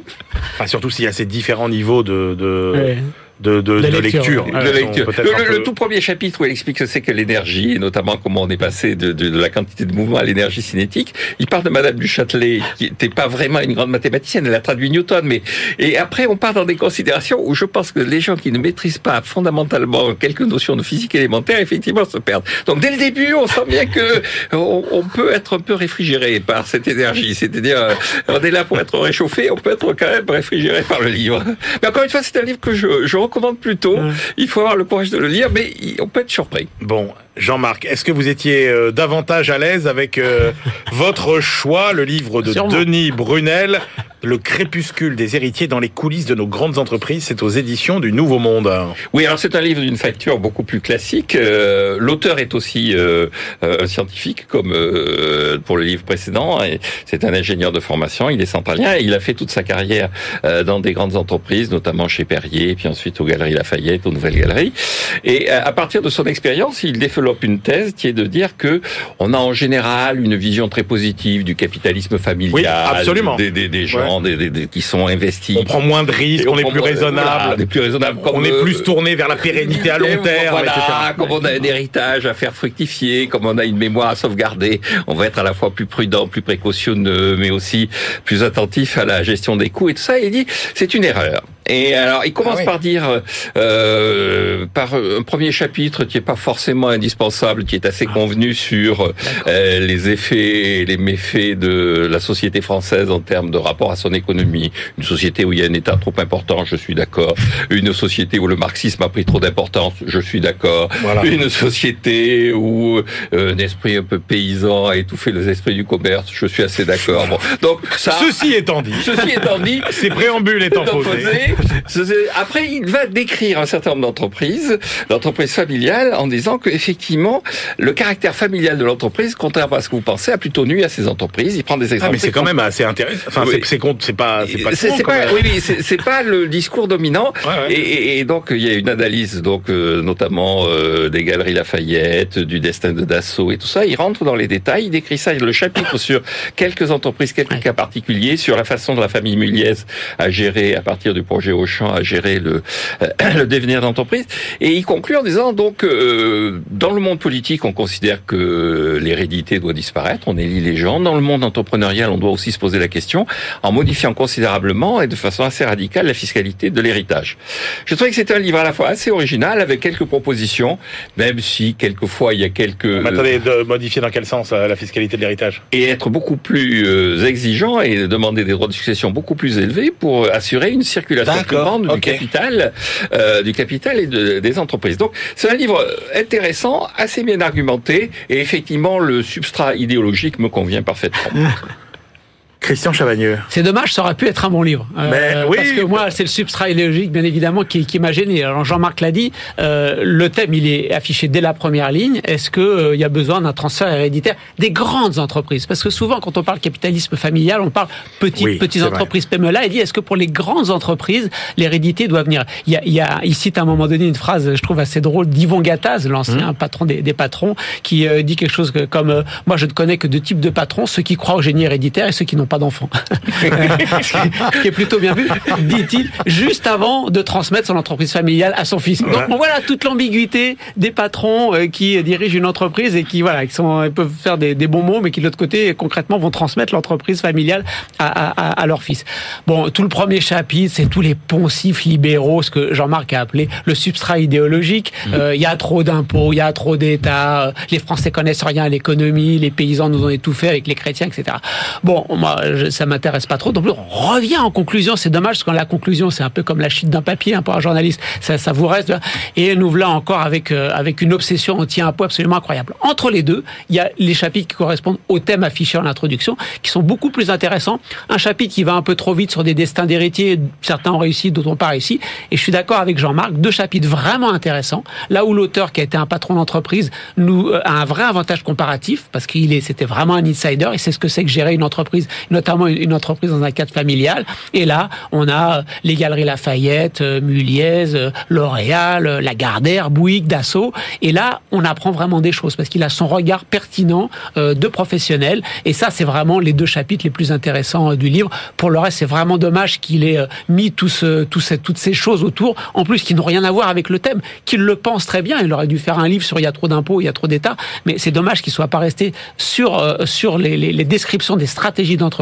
Ah, surtout s'il y a ces différents niveaux de, de de, de, de, lecture. De lecture. Le, tout premier chapitre où elle explique ce que c'est que l'énergie, et notamment comment on est passé de, de, la quantité de mouvement à l'énergie cinétique. Il parle de Madame du Châtelet, qui n'était pas vraiment une grande mathématicienne, elle a traduit Newton, mais et après on part dans des considérations où je pense que les gens qui ne maîtrisent pas fondamentalement quelques notions de physique élémentaire, effectivement, se perdent. Donc dès le début, on sent bien que on, on peut être un peu réfrigéré par cette énergie. C'est-à-dire, euh, on est là pour être réchauffé, on peut être quand même réfrigéré par le livre. Mais encore une fois, c'est un livre que je, je recommande plutôt. Il faut avoir le courage de le lire, mais on peut être surpris. Bon, Jean-Marc, est-ce que vous étiez euh, davantage à l'aise avec euh, votre choix, le livre de Denis Brunel, Le crépuscule des héritiers dans les coulisses de nos grandes entreprises? C'est aux éditions du Nouveau Monde. Oui, alors c'est un livre d'une facture beaucoup plus classique. Euh, l'auteur est aussi un scientifique, comme pour le livre précédent. C'est un ingénieur de formation, il est centralien et il a fait toute sa carrière dans des grandes entreprises, notamment chez Perrier, puis ensuite aux Galeries Lafayette, aux Nouvelles Galeries. Et à partir de son expérience, il développe une thèse qui est de dire que on a en général une vision très positive du capitalisme familial, oui, absolument. Des, des, des gens des, qui sont investis. On prend moins de risques, on, est plus raisonnable, on est plus raisonnable. on est plus tourné vers la pérennité à long terme, etc. Comme on a un héritage à faire fructifier, comme on a une mémoire à sauvegarder, on va être à la fois plus prudent, plus précautionneux, mais aussi plus attentif à la gestion des coûts et tout ça. il dit c'est une erreur. Et alors, il commence Ah oui. par dire, euh, par un premier chapitre qui est pas forcément indispensable, qui est assez convenu sur euh, les effets et les méfaits de la société française en termes de rapport à son économie. Une société où il y a un État trop important, je suis d'accord. Une société où le marxisme a pris trop d'importance, je suis d'accord. Voilà. Une société où euh, un esprit un peu paysan a étouffé les esprits du commerce, je suis assez d'accord. Bon, donc ça. Ceci étant dit, Ceci étant dit, ces préambules étant posés, après il va décrire un certain nombre d'entreprises, l'entreprise familiale, en disant que effectivement le caractère familial de l'entreprise, contrairement à ce que vous pensez, a plutôt nuit à ces entreprises. Il prend des Ah, exemples. mais c'est quand même assez intéressant. Enfin, Oui. c'est- c'est pas, c'est pas, C'est pas, oui, oui, c'est pas le discours dominant. Ouais, ouais. Et, et- et donc il y a une analyse, donc euh, notamment euh, des galeries Lafayette, du destin de Dassault et tout ça. Il rentre dans les détails, il décrit ça, le chapitre sur quelques entreprises, quelques cas particuliers, sur la façon dont la famille Muliez a géré à partir du projet Auchan, a géré le, euh, le devenir d'entreprise. Et il conclut en disant donc euh, dans le monde politique, on considère que l'hérédité doit disparaître, on élit les gens. Dans le monde entrepreneurial, on doit aussi se poser la question en modifiant considérablement et de façon assez radicale la fiscalité de l'héritage. Je trouvais que c'était un livre à la fois assez original avec quelques propositions, même si quelquefois il y a quelques Mais attendez, de modifier dans quel sens euh, la fiscalité de l'héritage? Et être beaucoup plus euh, exigeant et demander des droits de succession beaucoup plus élevés pour assurer une circulation du capital, euh, du capital et de- des entreprises. Donc c'est un livre intéressant, assez bien argumenté et effectivement le substrat idéologique me convient parfaitement. Christian Chavagneux. C'est dommage, ça aurait pu être un bon livre. Euh, Mais oui. Parce que moi, c'est le substrat idéologique, bien évidemment, qui, qui m'a gêné. Alors Jean-Marc l'a dit, euh, le thème, il est affiché dès la première ligne. Est-ce que euh, il y a besoin d'un transfert héréditaire des grandes entreprises? Parce que souvent, quand on parle capitalisme familial, on parle petites, Oui, petites entreprises PME. Là, il dit, est-ce que pour les grandes entreprises, l'hérédité doit venir? Il, y a, il, y a, il cite à un moment donné une phrase, je trouve assez drôle, d'Yvon Gattaz, l'ancien Mmh. patron des, des patrons, qui euh, dit quelque chose que- comme euh, Moi, je ne connais que deux types de patrons, ceux qui croient au génie héréditaire et ceux qui n'ont pas d'enfants. Ce qui est plutôt bien vu, dit-il, juste avant de transmettre son entreprise familiale à son fils. Donc Ouais. voilà toute l'ambiguïté des patrons euh, qui dirigent une entreprise et qui voilà, qui sont, ils peuvent faire des, des bons mots, mais qui de l'autre côté concrètement vont transmettre l'entreprise familiale à, à, à- à leur fils. Bon, tout le premier chapitre, c'est tous les poncifs libéraux, ce que Jean-Marc a appelé le substrat idéologique. Euh, Il y a trop d'impôts, il y a trop d'États, euh, les Français connaissent rien à l'économie, les paysans nous ont étouffés avec les chrétiens, etc. Bon, moi, je, ça m'intéresse pas trop. Donc, on revient en conclusion. C'est dommage parce que la conclusion, c'est un peu comme la chute d'un papier hein, pour un journaliste. Ça, vous reste. Et nous voilà encore avec euh, avec une obsession anti-impôt absolument incroyable. Entre les deux, il y a les chapitres qui correspondent au thème affiché en introduction, qui sont beaucoup plus intéressants. Un chapitre qui va un peu trop vite sur des destins d'héritiers. Certains ont réussi, d'autres n'ont pas réussi. Et je suis d'accord avec Jean-Marc. Deux chapitres vraiment intéressants. Là où l'auteur, qui a été un patron d'entreprise, nous euh, a un vrai avantage comparatif parce qu'il est, c'était vraiment un insider. Il sait ce que c'est que gérer une entreprise, notamment une, entreprise dans un cadre familial. Et là, on a euh, les galeries Lafayette, euh, Muliez, euh, L'Oréal, Lagardère, Bouygues, Dassault. Et là, on apprend vraiment des choses parce qu'il a son regard pertinent de professionnel. Et ça, c'est vraiment les deux chapitres les plus intéressants du livre. Pour le reste, c'est vraiment dommage qu'il ait mis tout toutes ces choses autour, en plus qui n'ont rien à voir avec le thème, qu'il le pense très bien. Il aurait dû faire un livre sur il y a trop d'impôts, il y a trop d'États. Mais c'est dommage qu'il soit pas resté sur, sur les- les descriptions des stratégies d'entreprise,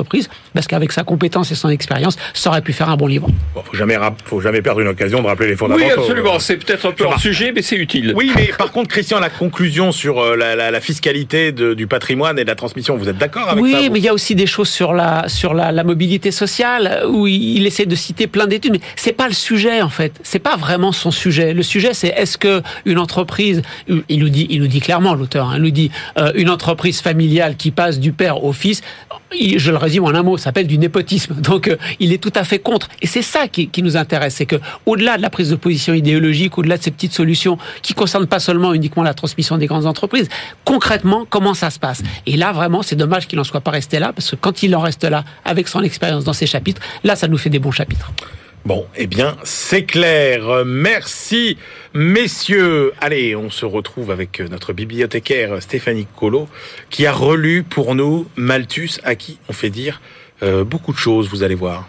parce qu'avec sa compétence et son expérience, ça aurait pu faire un bon livre. Bon, faut jamais, faut jamais perdre une occasion de rappeler les fondamentaux. Oui, absolument. C'est peut-être un peu hors sujet, mais c'est utile. Oui, mais par contre, Christian, la conclusion sur euh, la, la- la fiscalité de- du patrimoine et de la transmission, vous êtes d'accord avec oui, ça vous mais il y a aussi des choses sur la sur la, la mobilité sociale où il, il essaie de citer plein d'études, mais c'est pas le sujet en fait. C'est pas vraiment son sujet. Le sujet, c'est est-ce que une entreprise, il nous dit, il nous dit clairement l'auteur, hein, il nous dit euh, une entreprise familiale qui passe du père au fils. Je le résume en un mot, s'appelle du népotisme. Donc, euh, il est tout à fait contre. Et c'est ça qui, qui nous intéresse, c'est que au-delà de la prise de position idéologique, au-delà de ces petites solutions qui concernent pas seulement uniquement la transmission des grandes entreprises, concrètement, comment ça se passe? Et là, vraiment, c'est dommage qu'il n'en soit pas resté là, parce que quand il en reste là, avec son expérience dans ces chapitres, là, ça nous fait des bons chapitres. Bon, eh bien, c'est clair. Merci, messieurs. Allez, on se retrouve avec euh, notre bibliothécaire Stéphanie Colo, qui a relu pour nous Malthus, à qui on fait dire euh, beaucoup de choses, vous allez voir.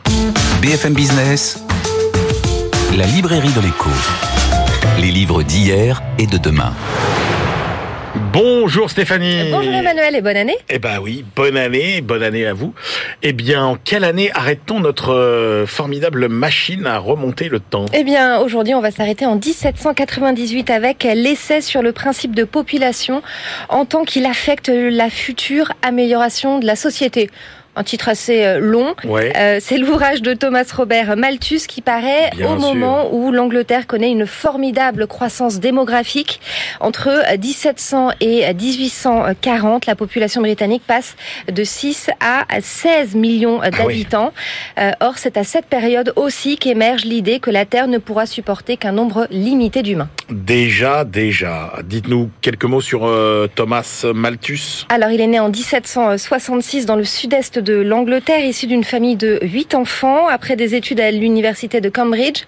BFM Business, la librairie de l'écho. Les livres d'hier et de demain. Bonjour Stéphanie. Bonjour Emmanuel et bonne année. Eh ben oui, bonne année, bonne année à vous. Eh bien, en quelle année arrête-t-on notre euh, formidable machine à remonter le temps? Eh bien, aujourd'hui, on va s'arrêter en 1798 avec l'essai sur le principe de population en tant qu'il affecte la future amélioration de la société un titre assez euh, long. Ouais. Euh, c'est l'ouvrage de Thomas Robert Malthus qui paraît Bien au sûr. moment où l'Angleterre connaît une formidable croissance démographique. Entre 1700 et 1840, la population britannique passe de 6 à 16 millions d'habitants. Euh, or, c'est à cette période aussi qu'émerge l'idée que la Terre ne pourra supporter qu'un nombre limité d'humains. Déjà, déjà. Dites-nous quelques mots sur euh, Thomas Malthus. Alors, il est né en 1766 dans le sud-est de l'Angleterre, issu d'une famille de huit enfants. Après des études à l'université de Cambridge,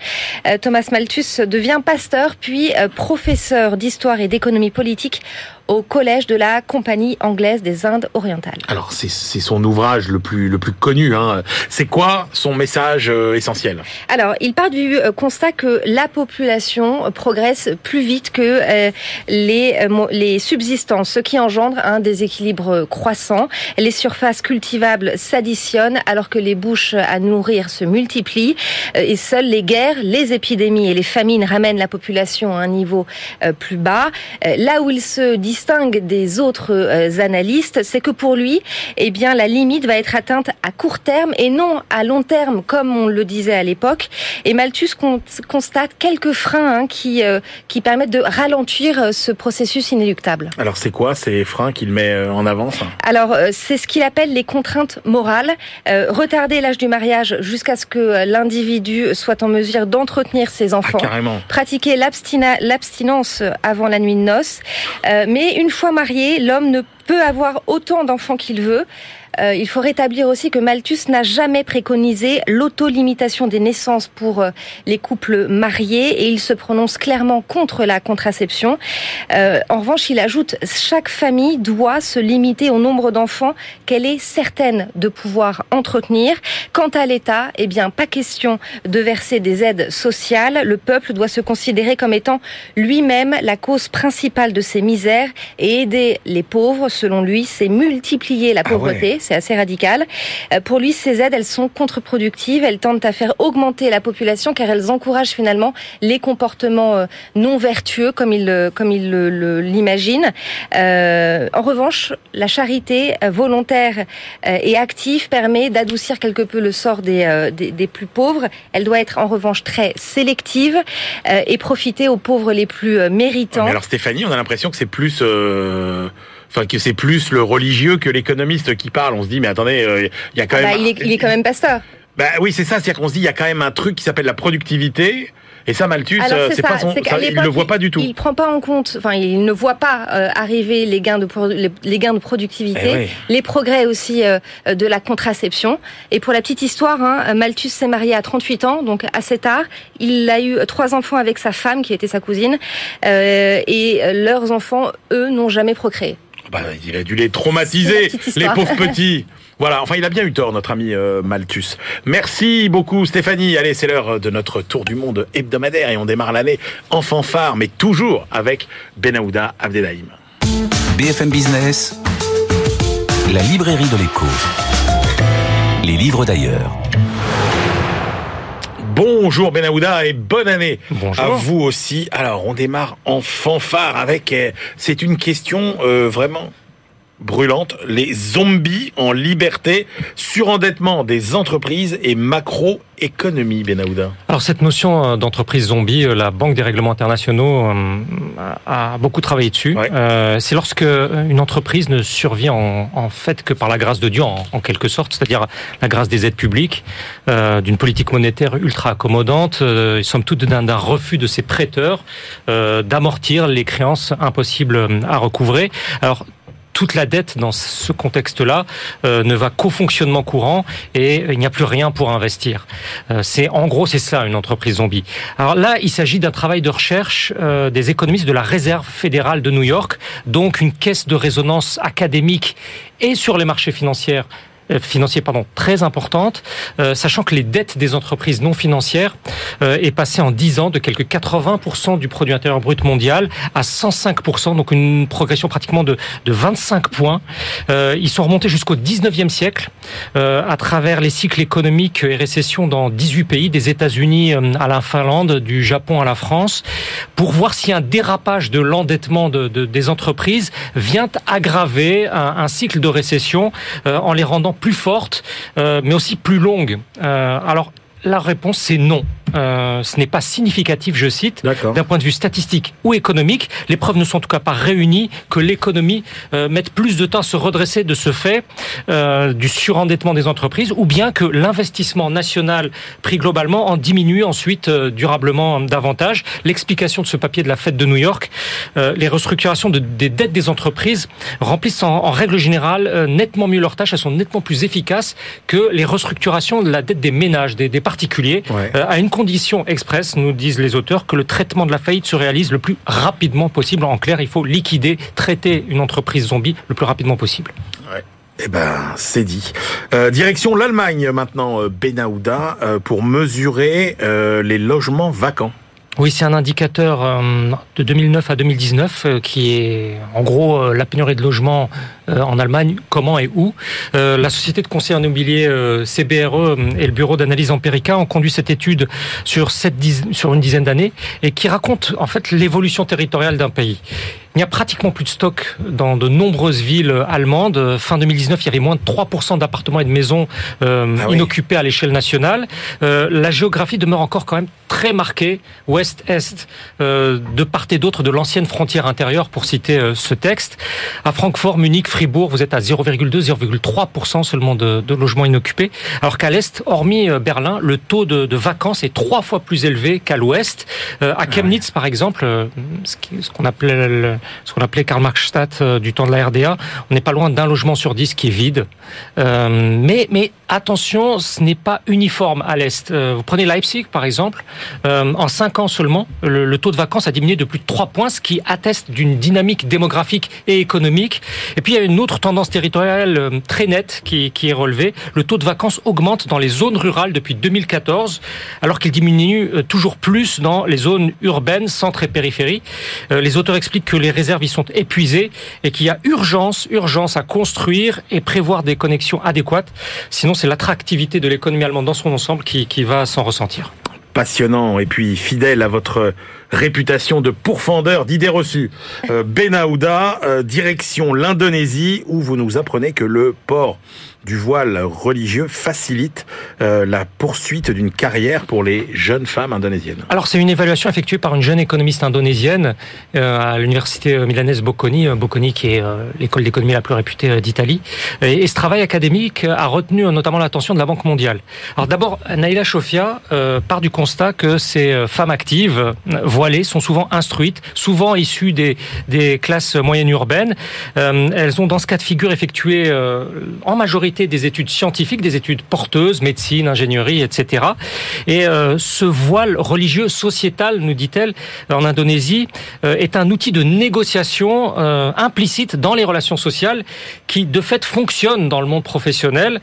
euh, Thomas Malthus devient pasteur, puis euh, professeur d'histoire et d'économie politique au collège de la Compagnie anglaise des Indes orientales. Alors, c'est son ouvrage le plus, le plus connu. Hein. C'est quoi son message euh, essentiel? Alors, il part du constat que la population progresse plus vite que euh, les, les subsistances, ce qui engendre un déséquilibre croissant. Les surfaces cultivables s'additionnent alors que les bouches à nourrir se multiplient euh, et seules les guerres, les épidémies et les famines ramènent la population à un niveau euh, plus bas. Euh, Là où il se distingue des autres analystes, c'est que pour lui, eh bien, la limite va être atteinte à court terme et non à long terme, comme on le disait à l'époque. Et Malthus con- constate quelques freins hein, qui, euh, qui permettent de ralentir ce processus inéluctable. Alors, c'est quoi ces freins qu'il met en avance? Alors, c'est ce qu'il appelle les contraintes morales. Euh, retarder l'âge du mariage jusqu'à ce que euh, l'individu soit en mesure d'entretenir ses Ah, enfants. pratiquer l'abstinence avant la nuit de noces. Euh, mais une fois marié, l'homme ne peut avoir autant d'enfants qu'il veut. Euh, il faut rétablir aussi que Malthus n'a jamais préconisé l'auto-limitation des naissances pour euh, les couples mariés et il se prononce clairement contre la contraception. Euh, en revanche, il ajoute chaque famille doit se limiter au nombre d'enfants qu'elle est certaine de pouvoir entretenir. Quant à l'État, eh bien, pas question de verser des aides sociales. Le peuple doit se considérer comme étant lui-même la cause principale de ses misères et aider les pauvres, selon lui, c'est multiplier la Ah pauvreté. ouais. C'est assez radical. Euh, Pour lui, ces aides, elles sont contre-productives. Elles tendent à faire augmenter la population car elles encouragent finalement les comportements euh, non vertueux comme il, comme il l'imagine. Euh, en revanche, la charité volontaire et active permet d'adoucir quelque peu le sort des, des, plus pauvres. Elle doit être en revanche très sélective et profiter aux pauvres les plus méritants. Alors, Stéphanie, on a l'impression que c'est plus... Enfin, que c'est plus le religieux que l'économiste qui parle. On se dit, mais attendez, euh, il y a quand Bah, même... il, est, il est quand même pasteur. Bah oui, c'est ça. C'est-à-dire qu'on se dit, il y a quand même un truc qui s'appelle la productivité. Et ça, Malthus, euh, c'est pas son, ça, il le voit pas du tout. Il prend pas en compte, enfin, il ne voit pas euh, arriver les gains de les, les gains de productivité, Eh oui. les progrès aussi euh, de la contraception. Et pour la petite histoire, hein, Malthus s'est marié à 38 ans, donc assez tard. Il a eu trois enfants avec sa femme, qui était sa cousine, euh, et leurs enfants, eux, n'ont jamais procréé. Bah, il a dû les traumatiser, les pauvres petits. Voilà, enfin, il a bien eu tort, notre ami euh, Malthus. Merci beaucoup, Stéphanie. Allez, c'est l'heure de notre tour du monde hebdomadaire et on démarre l'année en fanfare, mais toujours avec Benahouda Abdelhaim. BFM Business, la librairie de l'écho. Les livres d'ailleurs. Bonjour Benahouda et bonne année Bonjour. à vous aussi. Alors, on démarre en fanfare avec, euh, c'est une question euh, vraiment brûlante, les zombies en liberté, surendettement des entreprises et macroéconomie, Benahouda. Alors cette notion euh, d'entreprise zombie, euh, la Banque des règlements internationaux euh, a beaucoup travaillé dessus. Ouais. Euh, c'est lorsque une entreprise ne survit en, en fait que par la grâce de Dieu, en, en quelque sorte, c'est-à-dire la grâce des aides publiques, euh, d'une politique monétaire ultra accommodante, euh, et somme toute d'un d'un refus de ses prêteurs euh, d'amortir les créances impossibles à recouvrer. Alors toute la dette dans ce contexte-là euh, ne va qu'au fonctionnement courant et il n'y a plus rien pour investir. Euh, c'est en gros c'est ça une entreprise zombie. Alors là, il s'agit d'un travail de recherche euh, des économistes de la Réserve fédérale de New York, donc une caisse de résonance académique et sur les marchés financiers euh, financier pardon, très importante, euh, sachant que les dettes des entreprises non financières euh, est passée en 10 ans de quelques 80% du produit intérieur brut mondial à 105%, donc une progression pratiquement de, de 25 points. Euh, ils sont remontés jusqu'au 19e siècle euh, à travers les cycles économiques et récession dans 18 pays, des États-Unis à la Finlande, du Japon à la France, pour voir si un dérapage de l'endettement de, de, des entreprises vient aggraver un, un cycle de récession en les rendant plus forte, euh, mais aussi plus longue. Euh, alors, la réponse, c'est non. Euh, ce n'est pas significatif, je cite, d'un point de vue statistique ou économique. Les preuves ne sont en tout cas pas réunies que l'économie euh, mette plus de temps à se redresser de ce fait euh, du surendettement des entreprises, ou bien que l'investissement national pris globalement en diminue ensuite euh, durablement davantage. L'explication de ce papier de la Fête de New York, euh, les restructurations de, des dettes des entreprises remplissent en, en règle générale euh, nettement mieux leurs tâches, elles sont nettement plus efficaces que les restructurations de la dette des ménages, des, des particuliers, Ouais. à une condition express, nous disent les auteurs, que le traitement de la faillite se réalise le plus rapidement possible. En clair, il faut liquider, traiter une entreprise zombie le plus rapidement possible. Eh ben, c'est dit. Euh, direction l'Allemagne maintenant, euh, Benahouda, euh, pour mesurer euh, les logements vacants. Oui, c'est un indicateur euh, de 2009 à 2019 euh, qui est en gros euh, la pénurie de logements en Allemagne, comment et où? La société de conseil immobilier CBRE et le bureau d'analyse Empirica ont conduit cette étude sur, sur une dizaine d'années et qui raconte en fait l'évolution territoriale d'un pays. Il n'y a pratiquement plus de stock dans de nombreuses villes allemandes. Fin 2019, il y avait moins de 3% d'appartements et de maisons euh, Ah oui. inoccupés à l'échelle nationale. Euh, la géographie demeure encore quand même très marquée, ouest-est, euh, de part et d'autre de l'ancienne frontière intérieure, pour citer euh, ce texte. À Francfort, Munich, Fribourg, vous êtes à 0,2, 0,3% seulement de, de logements inoccupés. Alors qu'à l'est, hormis euh, Berlin, le taux de, de vacances est trois fois plus élevé qu'à l'ouest. Euh, à Chemnitz, par exemple, ce qu'on appelait le- ce qu'on appelait Karl Marxstadt euh, du temps de la RDA, on n'est pas loin d'un logement sur dix qui est vide. Euh, mais, mais attention, ce n'est pas uniforme à l'est. Euh, vous prenez Leipzig, par exemple, en cinq ans seulement, le, taux de vacances a diminué de plus de 3 points, ce qui atteste d'une dynamique démographique et économique. Et puis il y a une autre tendance territoriale très nette qui, qui est relevée. Le taux de vacances augmente dans les zones rurales depuis 2014, alors qu'il diminue toujours plus dans les zones urbaines, centres et périphéries. Les auteurs expliquent que les réserves y sont épuisées et qu'il y a urgence, urgence à construire et prévoir des connexions adéquates. Sinon, c'est l'attractivité de l'économie allemande dans son ensemble qui, va s'en ressentir. Passionnant et puis fidèle à votre réputation de pourfendeur d'idées reçues. Euh, Benahouda, euh, direction l'Indonésie, où vous nous apprenez que le port du voile religieux facilite euh, la poursuite d'une carrière pour les jeunes femmes indonésiennes. Alors c'est une évaluation effectuée par une jeune économiste indonésienne euh, à l'université euh, milanaise Bocconi, Bocconi qui est l'école d'économie la plus réputée d'Italie. Et, ce travail académique a retenu notamment l'attention de la Banque mondiale. Alors d'abord, Naïla Shofia euh, part du constat que ces femmes actives voilées sont souvent instruites, souvent issues des, classes moyennes urbaines. Elles ont dans ce cas de figure effectué en majorité des études scientifiques, des études porteuses, médecine, ingénierie, etc. Et euh, ce voile religieux sociétal, nous dit-elle, en Indonésie, euh, est un outil de négociation euh, implicite dans les relations sociales qui, de fait, fonctionne dans le monde professionnel.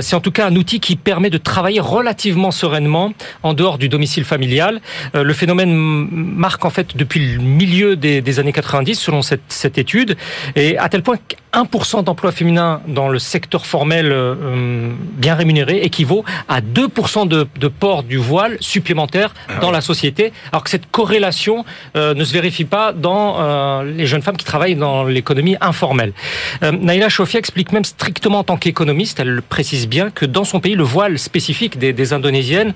C'est en tout cas un outil qui permet de travailler relativement sereinement en dehors du domicile familial. Le phénomène marque en fait depuis le milieu des, années 90, selon cette, étude, et à tel point qu'1% d'emplois féminins dans le secteur formel euh, bien rémunéré équivaut à 2% de, de port du voile supplémentaire dans la société, alors que cette corrélation euh, ne se vérifie pas dans euh, les jeunes femmes qui travaillent dans l'économie informelle. Euh, Naïla Shofia explique même strictement en tant qu'économiste, elle le précise bien, que dans son pays, le voile spécifique des, des Indonésiennes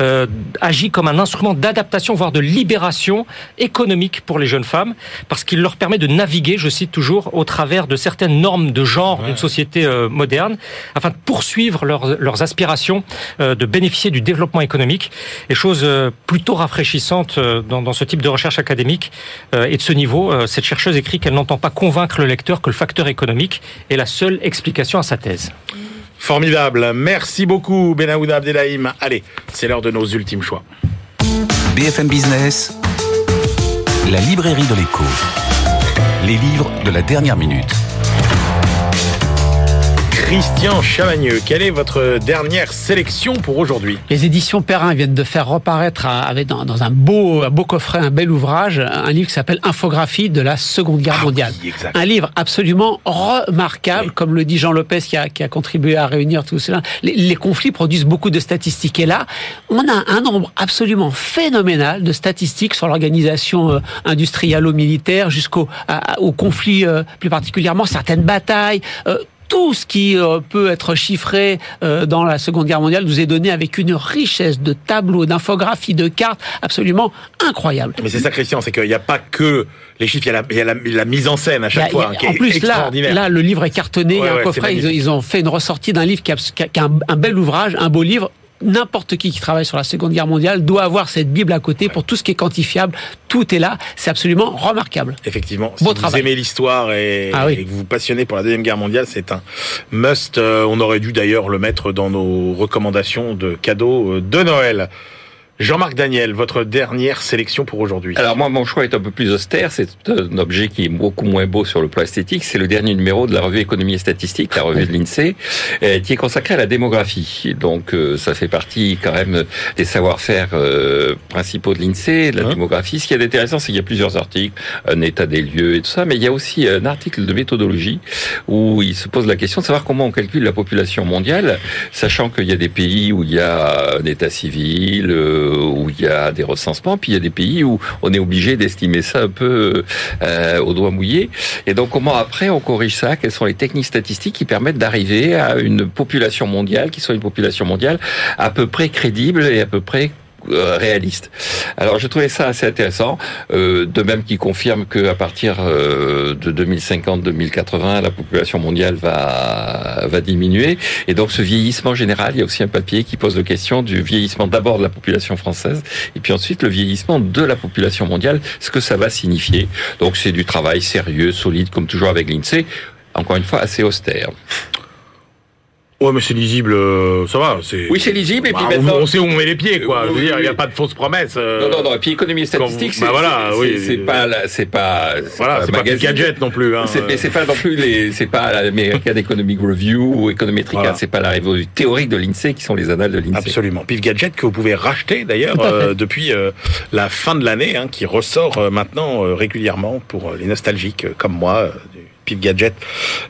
euh, agit comme un instrument d'adaptation, voire de libération économique pour les jeunes femmes, parce qu'il leur permet de naviguer, je cite toujours, au travers de certaines normes de genre d'une société euh, moderne, afin de poursuivre leurs, leurs aspirations euh, de bénéficier du développement économique. Et chose euh, plutôt rafraîchissante euh, dans, dans ce type de recherche académique euh, et de ce niveau, euh, cette chercheuse écrit qu'elle n'entend pas convaincre le lecteur que le facteur économique est la seule explication à sa thèse. Formidable. Merci beaucoup, Benahouda Abdelhaim. Allez, c'est l'heure de nos ultimes choix. BFM Business, la librairie de l'écho. Les livres de la dernière minute. Christian Chavagneux, quelle est votre dernière sélection pour aujourd'hui? Les éditions Perrin viennent de faire reparaître avec dans, un beau, un beau coffret, un bel ouvrage, un livre qui s'appelle Infographie de la Seconde Guerre Ah mondiale. oui, un livre absolument remarquable, Oui. comme le dit Jean Lopez qui a, qui a contribué à réunir tout cela. Les, les conflits produisent beaucoup de statistiques et là, on a un nombre absolument phénoménal de statistiques sur l'organisation euh, industrialo-militaire jusqu'au à- à- aux conflits euh, plus particulièrement, certaines batailles. euh, tout ce qui euh, peut être chiffré euh, dans la Seconde Guerre mondiale nous est donné avec une richesse de tableaux, d'infographies, de cartes absolument incroyable. Mais c'est ça, Christian, c'est qu'il n'y a pas que les chiffres, il y a la, il y a la- la mise en scène à a- chaque fois, a- qui en est plus, là, le livre est cartonné, il y a un ouais, coffret, ils, ont fait une ressortie d'un livre qui a, qui a- qui a un, un bel ouvrage, un beau livre. N'importe qui qui travaille sur la Seconde Guerre mondiale doit avoir cette Bible à côté pour tout ce qui est quantifiable. Tout est là. C'est absolument remarquable. Effectivement, si Beau vous travail. aimez l'histoire et, Ah oui. et que vous vous passionnez pour la Deuxième Guerre mondiale, c'est un must. Euh, on aurait dû d'ailleurs le mettre dans nos recommandations de cadeaux euh, de Noël. Jean-Marc Daniel, votre dernière sélection pour aujourd'hui. Alors moi, mon choix est un peu plus austère. C'est un objet qui est beaucoup moins beau sur le plan esthétique. C'est le dernier numéro de la revue Économie et Statistique, la revue de l'INSEE, euh, qui est consacrée à la démographie. Donc euh, ça fait partie quand même des savoir-faire euh, principaux de l'INSEE, de la Hein démographie. Ce qui est intéressant, c'est qu'il y a plusieurs articles, un état des lieux et tout ça, mais il y a aussi un article de méthodologie où il se pose la question de savoir comment on calcule la population mondiale, sachant qu'il y a des pays où il y a un état civil, où il y a des recensements, puis il y a des pays où on est obligé d'estimer ça un peu euh, au doigt mouillé. Et donc comment après on corrige ça? Quelles sont les techniques statistiques qui permettent d'arriver à une population mondiale qui soit une population mondiale à peu près crédible et à peu près euh, réaliste. Alors je trouvais ça assez intéressant, euh, de même qui confirme que à partir euh, de 2050-2080, la population mondiale va va diminuer et donc ce vieillissement général, il y a aussi un papier qui pose la question du vieillissement d'abord de la population française et puis ensuite le vieillissement de la population mondiale, ce que ça va signifier. Donc c'est du travail sérieux, solide comme toujours avec l'INSEE, encore une fois assez austère. Ouais, mais c'est lisible, euh, ça va. C'est... Oui, c'est lisible et puis Bah, on, maintenant on sait où on met les pieds, quoi. Oui, Je veux dire, il oui, n'y a pas de fausses promesses. euh, Non, non, non. Et puis économie et statistique, Quand- c'est bah voilà, c'est- oui. c'est- c'est pas, la- c'est pas, Voilà, c'est pas Gadget non plus. Hein. C'est, mais c'est pas non plus les, c'est pas l'American Economic Review ou Econometrica, Voilà. c'est pas la revue théorique de l'INSEE qui sont les annales de l'INSEE. Absolument. Pif Gadget que vous pouvez racheter d'ailleurs euh, depuis euh, la fin de l'année, hein, qui ressort euh, maintenant euh, régulièrement pour euh, les nostalgiques euh, comme moi. Gadget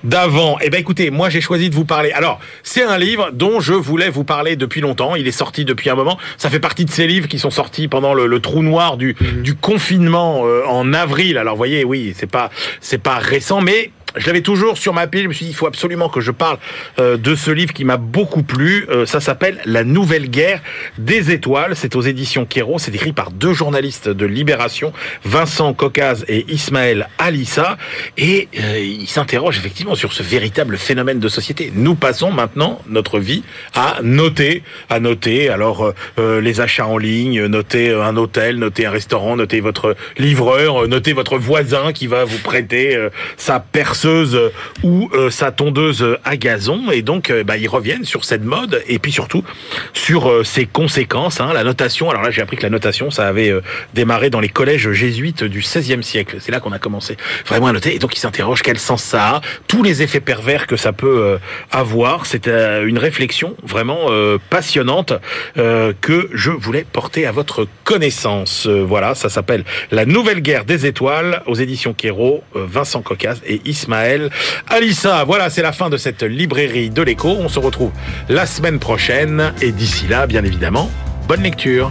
d'avant. Eh ben écoutez, moi j'ai choisi de vous parler. Alors, c'est un livre dont je voulais vous parler depuis longtemps. Il est sorti depuis un moment. Ça fait partie de ces livres qui sont sortis pendant le, le trou noir du, du confinement euh, en avril. Alors, vous voyez, oui, c'est pas c'est pas récent, mais je l'avais toujours sur ma pile. Je me suis dit, il faut absolument que je parle euh, de ce livre qui m'a beaucoup plu. Euh, ça s'appelle La Nouvelle Guerre des Étoiles. C'est aux éditions Kéro. C'est écrit par deux journalistes de Libération, Vincent Cocaz et Ismaël Alissa. Et euh, ils s'interrogent effectivement sur ce véritable phénomène de société. Nous passons maintenant notre vie à noter, à noter. Alors euh, les achats en ligne, noter un hôtel, noter un restaurant, noter votre livreur, noter votre voisin qui va vous prêter sa euh, ou euh, sa tondeuse à gazon. Et donc, euh, bah, ils reviennent sur cette mode et puis surtout sur euh, ses conséquences. Hein, la notation. Alors là, j'ai appris que la notation, ça avait euh, démarré dans les collèges jésuites du XVIe siècle. C'est là qu'on a commencé vraiment à noter. Et donc, ils s'interrogent quel sens ça a, tous les effets pervers que ça peut euh, avoir. C'est euh, une réflexion vraiment euh, passionnante euh, que je voulais porter à votre connaissance. Euh, voilà, ça s'appelle La Nouvelle Guerre des Étoiles aux éditions euh, Vincent Cocas et Alissa. Voilà, c'est la fin de cette librairie de l'écho. On se retrouve la semaine prochaine et d'ici là, bien évidemment, bonne lecture.